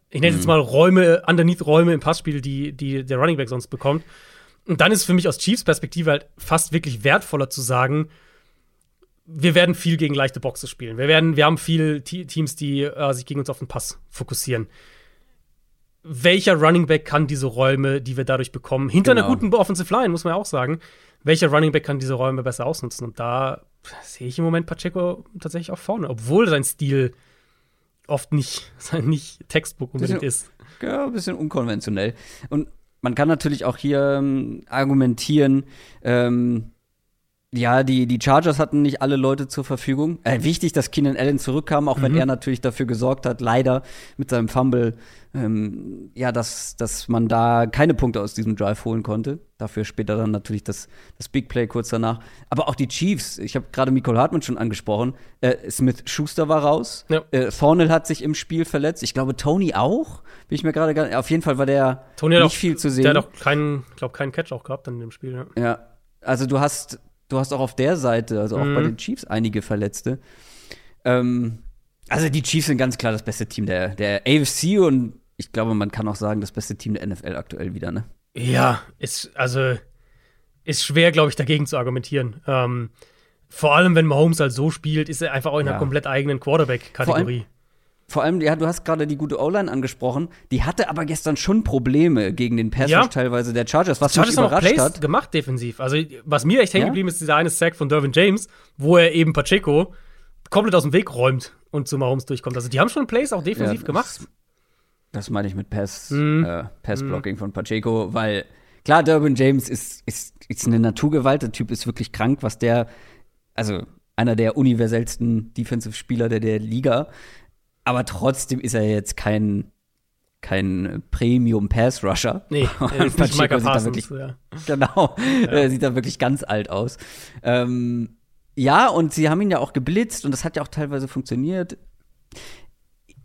ich nenne es Mhm. jetzt mal Räume, Underneath-Räume im Passspiel, die, die der Running Back sonst bekommt. Und dann ist für mich aus Chiefs Perspektive halt fast wirklich wertvoller zu sagen, wir werden viel gegen leichte Boxes spielen. Wir werden, wir haben viel Te Teams, die äh, sich gegen uns auf den Pass fokussieren. Welcher Running Back kann diese Räume, die wir dadurch bekommen, hinter Genau. einer guten Offensive Line, muss man ja auch sagen, welcher Running Back kann diese Räume besser ausnutzen? Und da sehe ich im Moment Pacheco tatsächlich auch vorne, obwohl sein Stil oft nicht, sein nicht Textbook unbedingt Bisschen- ist. Ja, ein bisschen unkonventionell. Und man kann natürlich auch hier ähm, argumentieren, ähm, ja, die, die Chargers hatten nicht alle Leute zur Verfügung. Äh, wichtig, dass Keenan Allen zurückkam, auch wenn Mhm. er natürlich dafür gesorgt hat, leider mit seinem Fumble, ähm, ja, dass, dass man da keine Punkte aus diesem Drive holen konnte. Dafür später dann natürlich das, das Big Play kurz danach. Aber auch die Chiefs, ich habe gerade Nicole Hartmann schon angesprochen, äh, Smith Schuster war raus. Ja. Äh, Thornhill hat sich im Spiel verletzt. Ich glaube, Tony auch. Bin ich mir gerade Auf jeden Fall war der Tony nicht auch, viel zu sehen. Der hat auch keinen, glaube keinen Catch auch gehabt dann in dem Spiel. Ja. Ja, also du hast, du hast auch auf der Seite, also auch Mhm. bei den Chiefs einige Verletzte. Ähm, also die Chiefs sind ganz klar das beste Team der, der AFC und ich glaube, man kann auch sagen, das beste Team der NFL aktuell wieder, ne? Ja, ist, also, ist schwer, glaube ich, dagegen zu argumentieren. Ähm, vor allem, wenn Mahomes halt so spielt, ist er einfach auch in einer Ja. komplett eigenen Quarterback-Kategorie. Vor allem, ja, du hast gerade die gute O-Line angesprochen, die hatte aber gestern schon Probleme gegen den Pass Ja. Teilweise der Chargers, was Chargers mich überrascht Plays hat. gemacht defensiv. Also, was mir echt hängen Ja? geblieben ist, dieser eine Sack von Dervin James, wo er eben Pacheco komplett aus dem Weg räumt und zu Mahomes durchkommt. Also, die haben schon Plays auch defensiv Ja, gemacht. Das, meine ich mit Pass, Mhm. äh, Pass-Blocking von Pacheco, weil klar, Durbin James ist, ist, ist eine Naturgewalt, der Typ ist wirklich krank, was der, also einer der universellsten Defensive-Spieler der, der Liga, aber trotzdem ist er jetzt kein, kein Premium-Pass-Rusher. Nee, Und er ist nicht da Parsons. wirklich Ja. Genau. Äh, sieht da wirklich ganz alt aus. Ähm, ja, und sie haben ihn ja auch geblitzt und das hat ja auch teilweise funktioniert.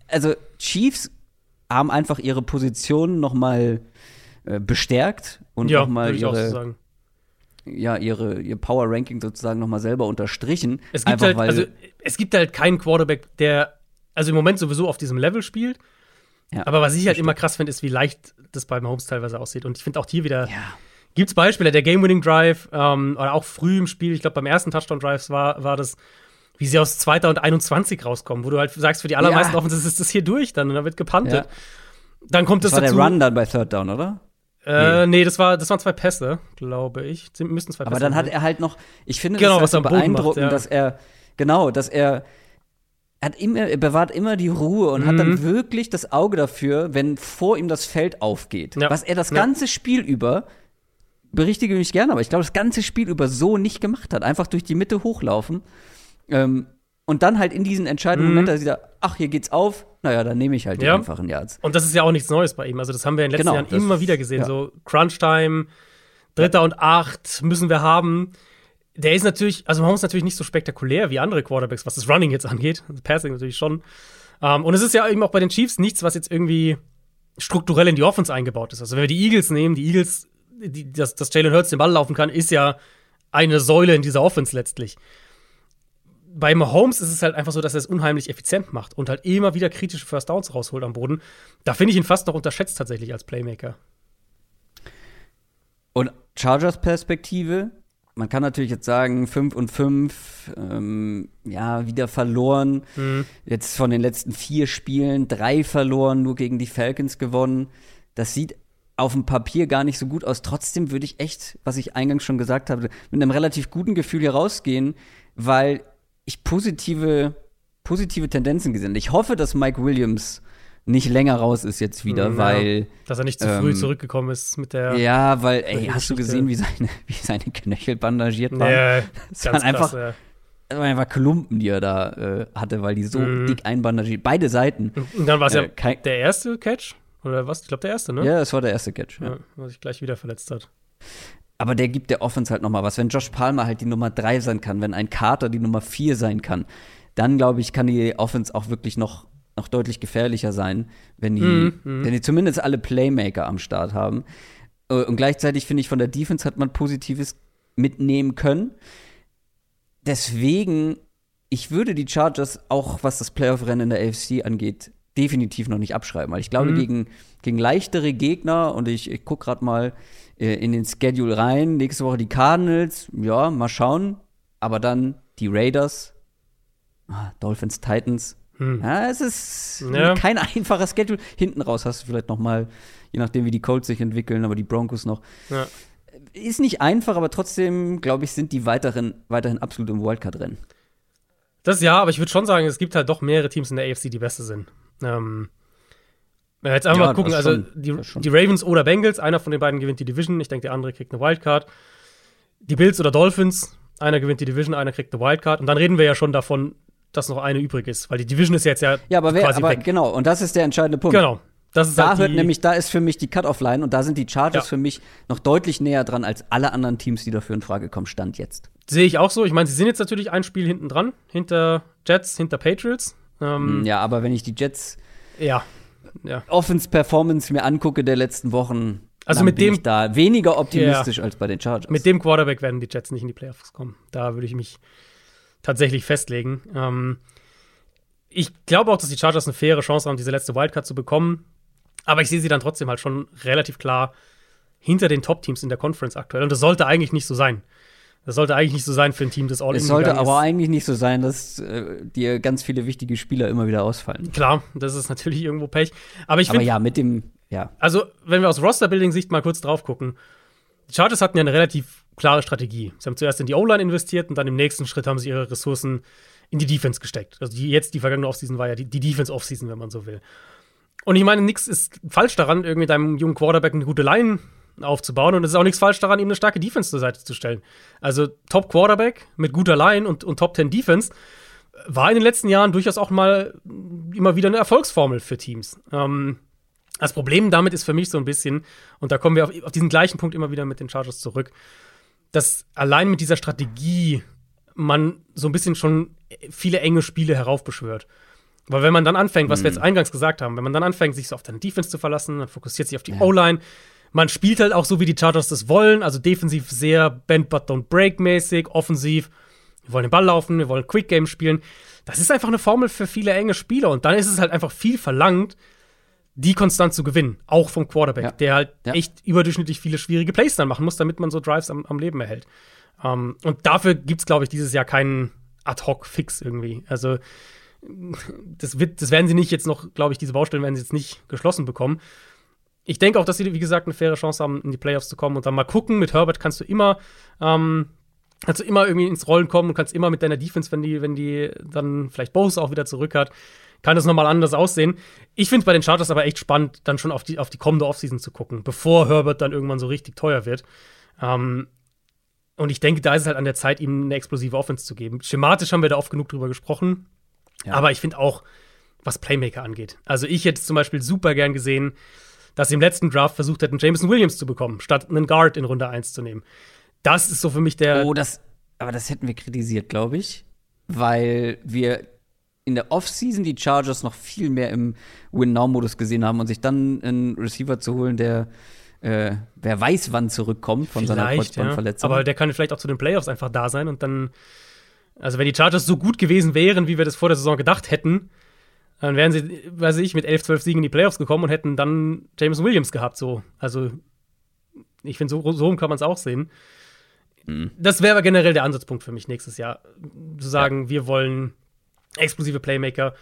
Also Chiefs haben einfach ihre Position noch mal äh, bestärkt und Ja, noch mal so ihre, sagen. ja, ihre ihr Power Ranking sozusagen noch mal selber unterstrichen. Es gibt einfach, halt, also, es gibt halt keinen Quarterback, der, also im Moment sowieso auf diesem Level spielt. Ja, aber was ich halt immer krass finde, ist, wie leicht das bei Mahomes teilweise aussieht. Und ich finde auch hier wieder, ja, gibt es Beispiele, der Game-Winning-Drive, ähm, oder auch früh im Spiel, ich glaube, beim ersten Touchdown-Drives war, war das, wie sie aus 2. und 21 rauskommen, wo du halt sagst, für die allermeisten Ja. Offenses ist das hier durch, dann, und dann wird gepantet. Ja. Dann kommt das das war dazu. der Run dann bei Third Down, oder? Äh, nee, das, war, das waren zwei Pässe, glaube ich. Sie müssten zwei Aber Pässe dann hat sein. er halt noch, ich finde Genau, das was halt so macht, beeindruckend, ja. dass er, genau, dass er, er hat immer, er bewahrt immer die Ruhe und hat Mhm. dann wirklich das Auge dafür, wenn vor ihm das Feld aufgeht. Ja. Was er das Ja. ganze Spiel über, berichtige mich gerne, aber ich glaube, das ganze Spiel über so nicht gemacht hat. Einfach durch die Mitte hochlaufen. Ähm, und dann halt in diesen entscheidenden Mhm. Moment, da sieht er, ach, hier geht's auf, naja, dann nehme ich halt die Ja. einfachen Yards. Und das ist ja auch nichts Neues bei ihm. Also, das haben wir in den letzten Genau, Jahren immer wieder gesehen. So Crunch-Time, Dritter und Acht müssen wir haben. Der ist natürlich, also Mahomes ist natürlich nicht so spektakulär wie andere Quarterbacks, was das Running jetzt angeht. Das Passing natürlich schon. Ähm, und es ist ja eben auch bei den Chiefs nichts, was jetzt irgendwie strukturell in die Offense eingebaut ist. Also, wenn wir die Eagles nehmen, die Eagles, die, dass, dass Jalen Hurts den Ball laufen kann, ist ja eine Säule in dieser Offense letztlich. Bei Mahomes ist es halt einfach so, dass er es unheimlich effizient macht und halt immer wieder kritische First Downs rausholt am Boden. Da finde ich ihn fast noch unterschätzt tatsächlich als Playmaker. Und Chargers Perspektive, man kann natürlich jetzt sagen, 5 und 5, ähm, ja, wieder verloren. Mhm. Jetzt von den letzten vier Spielen drei verloren, nur gegen die Falcons gewonnen. Das sieht auf dem Papier gar nicht so gut aus. Trotzdem würde ich echt, was ich eingangs schon gesagt habe, mit einem relativ guten Gefühl hier rausgehen, weil ich positive, positive Tendenzen gesehen habe. Ich hoffe, dass Mike Williams nicht länger raus ist jetzt wieder, Ja. weil Dass er nicht zu früh Ähm, zurückgekommen ist mit der. ja, weil, ey, hast du gesehen, wie seine, wie seine Knöchel bandagiert waren? Nee, Das waren einfach- krass, ja. einfach Klumpen, die er da äh, hatte, weil die so Mhm. dick einbandagiert. Beide Seiten. Und dann war es Äh, ja kein- der erste Catch. Oder was? Ich glaube, der erste, ne? Ja, das war der erste Catch. Ja. Ja, was sich gleich wieder verletzt hat. Aber der gibt der Offense halt noch mal was. Wenn Josh Palmer halt die Nummer drei sein kann, wenn ein Carter die Nummer vier sein kann, dann glaube ich, kann die Offense auch wirklich noch, noch deutlich gefährlicher sein, wenn die, Mhm, mhm. wenn die zumindest alle Playmaker am Start haben. Äh, Und gleichzeitig finde ich, von der Defense hat man Positives mitnehmen können. Deswegen, ich würde die Chargers auch, was das Playoff-Rennen in der AFC angeht, definitiv noch nicht abschreiben. Weil ich glaube, Mhm. gegen, gegen leichtere Gegner, und ich, ich gucke gerade mal äh, in den Schedule rein, nächste Woche die Cardinals, ja, mal schauen. Aber dann die Raiders, ah, Dolphins, Titans. Hm. Ja, es ist Ja. kein einfacher Schedule. Hinten raus hast du vielleicht noch mal, je nachdem, wie die Colts sich entwickeln, aber die Broncos noch. Ja. Ist nicht einfach, aber trotzdem, glaube ich, sind die weiteren, weiterhin absolut im Wildcard-Rennen. Das ja, aber ich würde schon sagen, es gibt halt doch mehrere Teams in der AFC, die besser sind. Ähm, jetzt einfach Ja, mal gucken, also schon, die, die Ravens oder Bengals, einer von den beiden gewinnt die Division, ich denke, der andere kriegt eine Wildcard. Die Bills oder Dolphins, einer gewinnt die Division, einer kriegt eine Wildcard. Und dann reden wir ja schon davon, dass noch eine übrig ist, weil die Division ist jetzt ja, Ja, aber, wer, quasi aber weg. genau, und das ist der entscheidende Punkt. Genau. Das ist Da halt hört nämlich, da ist für mich die Cut-Off-Line und da sind die Chargers Ja. für mich noch deutlich näher dran als alle anderen Teams, die dafür in Frage kommen, Stand jetzt. Sehe ich auch so. Ich meine, sie sind jetzt natürlich ein Spiel hinten dran, hinter Jets, hinter Patriots. Ähm, Ja, aber wenn ich die Jets ja. ja. Offense-Performance mir angucke der letzten Wochen, Also dann mit bin dem- ich da weniger optimistisch als bei den Chargers. Mit dem Quarterback werden die Jets nicht in die Playoffs kommen. Da würde ich mich tatsächlich festlegen. Ähm, ich glaube auch, dass die Chargers eine faire Chance haben, diese letzte Wildcard zu bekommen. Aber ich sehe sie dann trotzdem halt schon relativ klar hinter den Top-Teams in der Conference aktuell. Und das sollte eigentlich nicht so sein. Das sollte eigentlich nicht so sein für ein Team, das all es sollte aber eigentlich nicht so sein, dass äh, dir ganz viele wichtige Spieler immer wieder ausfallen. Klar, das ist natürlich irgendwo Pech. Aber ich Aber finde, ja, mit dem, ja. also, wenn wir aus Roster-Building-Sicht mal kurz drauf gucken, die Chargers hatten ja eine relativ klare Strategie. Sie haben zuerst in die O-Line investiert und dann im nächsten Schritt haben sie ihre Ressourcen in die Defense gesteckt. Also die, jetzt die vergangene Offseason war ja die, die Defense-Offseason, wenn man so will. Und ich meine, nichts ist falsch daran, irgendwie deinem jungen Quarterback eine gute Line aufzubauen. Und es ist auch nichts falsch daran, ihm eine starke Defense zur Seite zu stellen. Also Top Quarterback mit guter Line und, und Top 10 Defense war in den letzten Jahren durchaus auch mal immer wieder eine Erfolgsformel für Teams. Ähm, das Problem damit ist für mich so ein bisschen, und da kommen wir auf, auf diesen gleichen Punkt immer wieder mit den Chargers zurück, dass allein mit dieser Strategie man so ein bisschen schon viele enge Spiele heraufbeschwört. Weil wenn man dann anfängt, was wir jetzt eingangs gesagt haben, wenn man dann anfängt, sich so auf deine Defense zu verlassen, man fokussiert sich auf die O-Line, man spielt halt auch so, wie die Chargers das wollen, also defensiv sehr Bend but don't break mäßig, offensiv, wir wollen den Ball laufen, wir wollen Quick Game spielen. Das ist einfach eine Formel für viele enge Spieler und dann ist es halt einfach viel verlangt, die konstant zu gewinnen, auch vom Quarterback, Ja. der halt Ja. echt überdurchschnittlich viele schwierige Plays dann machen muss, damit man so Drives am, am Leben erhält. Ähm, und dafür gibt es, glaube ich, dieses Jahr keinen Ad-Hoc-Fix irgendwie. Also, das, wird, das werden sie nicht jetzt noch, glaube ich, diese Baustellen werden sie jetzt nicht geschlossen bekommen. Ich denke auch, dass sie, wie gesagt, eine faire Chance haben, in die Playoffs zu kommen und dann mal gucken. Mit Herbert kannst du immer, ähm, kannst du immer irgendwie ins Rollen kommen und kannst immer mit deiner Defense, wenn die, wenn die dann vielleicht Bose auch wieder zurück hat, kann das nochmal anders aussehen. Ich finde es bei den Chargers aber echt spannend, dann schon auf die, auf die kommende Offseason zu gucken, bevor Herbert dann irgendwann so richtig teuer wird. Ähm, und ich denke, da ist es halt an der Zeit, ihm eine explosive Offense zu geben. Schematisch haben wir da oft genug drüber gesprochen. Ja. Aber ich finde auch, was Playmaker angeht. Also ich hätte zum Beispiel super gern gesehen, dass sie im letzten Draft versucht hätten, Jameson Williams zu bekommen, statt einen Guard in Runde 1 zu nehmen. Das ist so für mich der. Oh, das, aber das hätten wir kritisiert, glaube ich, weil wir in der Offseason die Chargers noch viel mehr im Win-Now-Modus gesehen haben und sich dann einen Receiver zu holen, der äh, wer weiß wann zurückkommt von seiner Vielleicht, ja. Kreuzbandverletzung. Aber der kann vielleicht auch zu den Playoffs einfach da sein und dann. Also, wenn die Chargers so gut gewesen wären, wie wir das vor der Saison gedacht hätten, dann wären sie, weiß ich, mit 11, 12 Siegen in die Playoffs gekommen und hätten dann James Williams gehabt. So. Also, ich finde, so, so kann man es auch sehen. Mhm. Das wäre aber generell der Ansatzpunkt für mich nächstes Jahr. Zu sagen, wir wollen explosive Playmaker.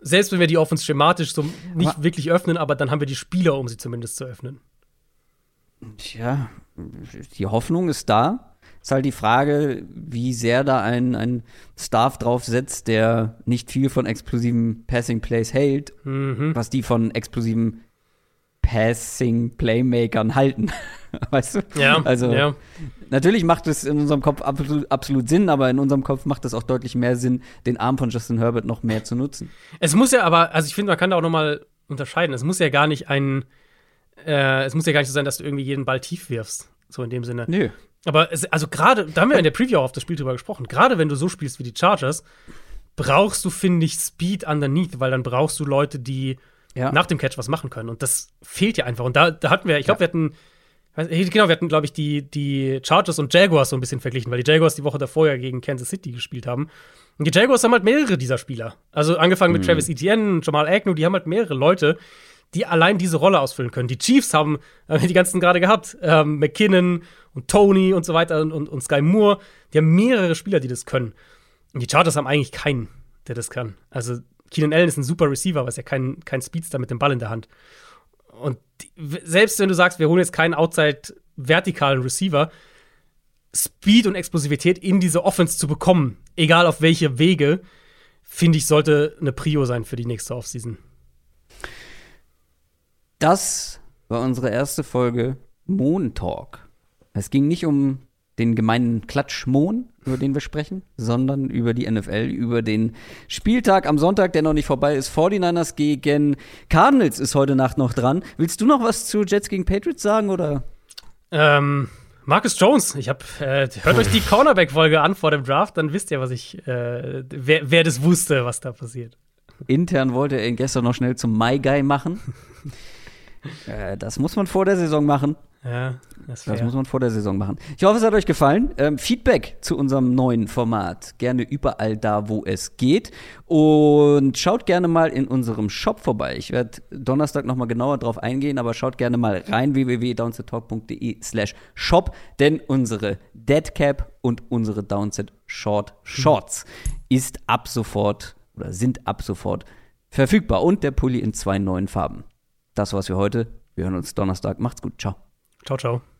Selbst wenn wir die Offense schematisch so nicht Aber- wirklich öffnen, aber dann haben wir die Spieler, um sie zumindest zu öffnen. Tja, die Hoffnung ist da. Ist halt die Frage, wie sehr da ein, ein Staff drauf setzt, der nicht viel von explosiven Passing Plays hält, Mhm. was die von explosiven Passing Playmakern halten. weißt du? Ja, Also, ja. natürlich macht es in unserem Kopf absolut, absolut Sinn, aber in unserem Kopf macht es auch deutlich mehr Sinn, den Arm von Justin Herbert noch mehr zu nutzen. Es muss ja aber, also ich finde, man kann da auch noch mal unterscheiden. Es muss ja gar nicht ein, äh, es muss ja gar nicht so sein, dass du irgendwie jeden Ball tief wirfst, so in dem Sinne. Nö. Aber es, also gerade, da haben wir in der Preview auch auf das Spiel drüber gesprochen. Gerade wenn du so spielst wie die Chargers, brauchst du finde ich Speed underneath, weil dann brauchst du Leute, die Ja. nach dem Catch was machen können. Und das fehlt ja einfach. Und da, da hatten wir, ich glaube, Ja. wir hatten, genau, wir hatten, glaube ich, die, die Chargers und Jaguars so ein bisschen verglichen, weil die Jaguars die Woche davor ja gegen Kansas City gespielt haben. Und die Jaguars haben halt mehrere dieser Spieler. Also angefangen mit Travis Etienne, Jamal Agnew, die haben halt mehrere Leute, die allein diese Rolle ausfüllen können. Die Chiefs haben äh, die ganzen gerade gehabt. Ähm, McKinnon und Tony und so weiter und, und, und Sky Moore. Die haben mehrere Spieler, die das können. Und die Chargers haben eigentlich keinen, der das kann. Also Keenan Allen ist ein super Receiver, aber ist ja kein, kein Speedster mit dem Ball in der Hand. Und die, selbst wenn du sagst, wir holen jetzt keinen outside-vertikalen Receiver, Speed und Explosivität in diese Offense zu bekommen, egal auf welche Wege, finde ich, sollte eine Prio sein für die nächste Offseason. Das war unsere erste Folge Moon Talk. Es ging nicht um den gemeinen Klatschmohn, über den wir sprechen, sondern über die NFL, über den Spieltag am Sonntag, der noch nicht vorbei ist. 49ers gegen Cardinals ist heute Nacht noch dran. Willst du noch was zu Jets gegen Patriots sagen oder? Ähm, Marcus Jones, ich hab, äh, hört euch die Cornerback-Folge an vor dem Draft, dann wisst ihr, was ich, äh, wer, wer das wusste, was da passiert. Intern wollte er ihn gestern noch schnell zum My Guy machen. äh, das muss man vor der Saison machen. Ja, das Das muss man vor der Saison machen. Ich hoffe, es hat euch gefallen. Ähm, Feedback zu unserem neuen Format gerne überall da, wo es geht. Und schaut gerne mal in unserem Shop vorbei. Ich werde Donnerstag noch mal genauer drauf eingehen, aber schaut gerne mal rein www.downsettalk.de slash shop, denn unsere Deadcap und unsere Downset Short Shorts ist ab sofort oder sind ab sofort verfügbar und der Pulli in zwei neuen Farben. Das war's für heute. Wir hören uns Donnerstag. Macht's gut. Ciao. Ciao, ciao.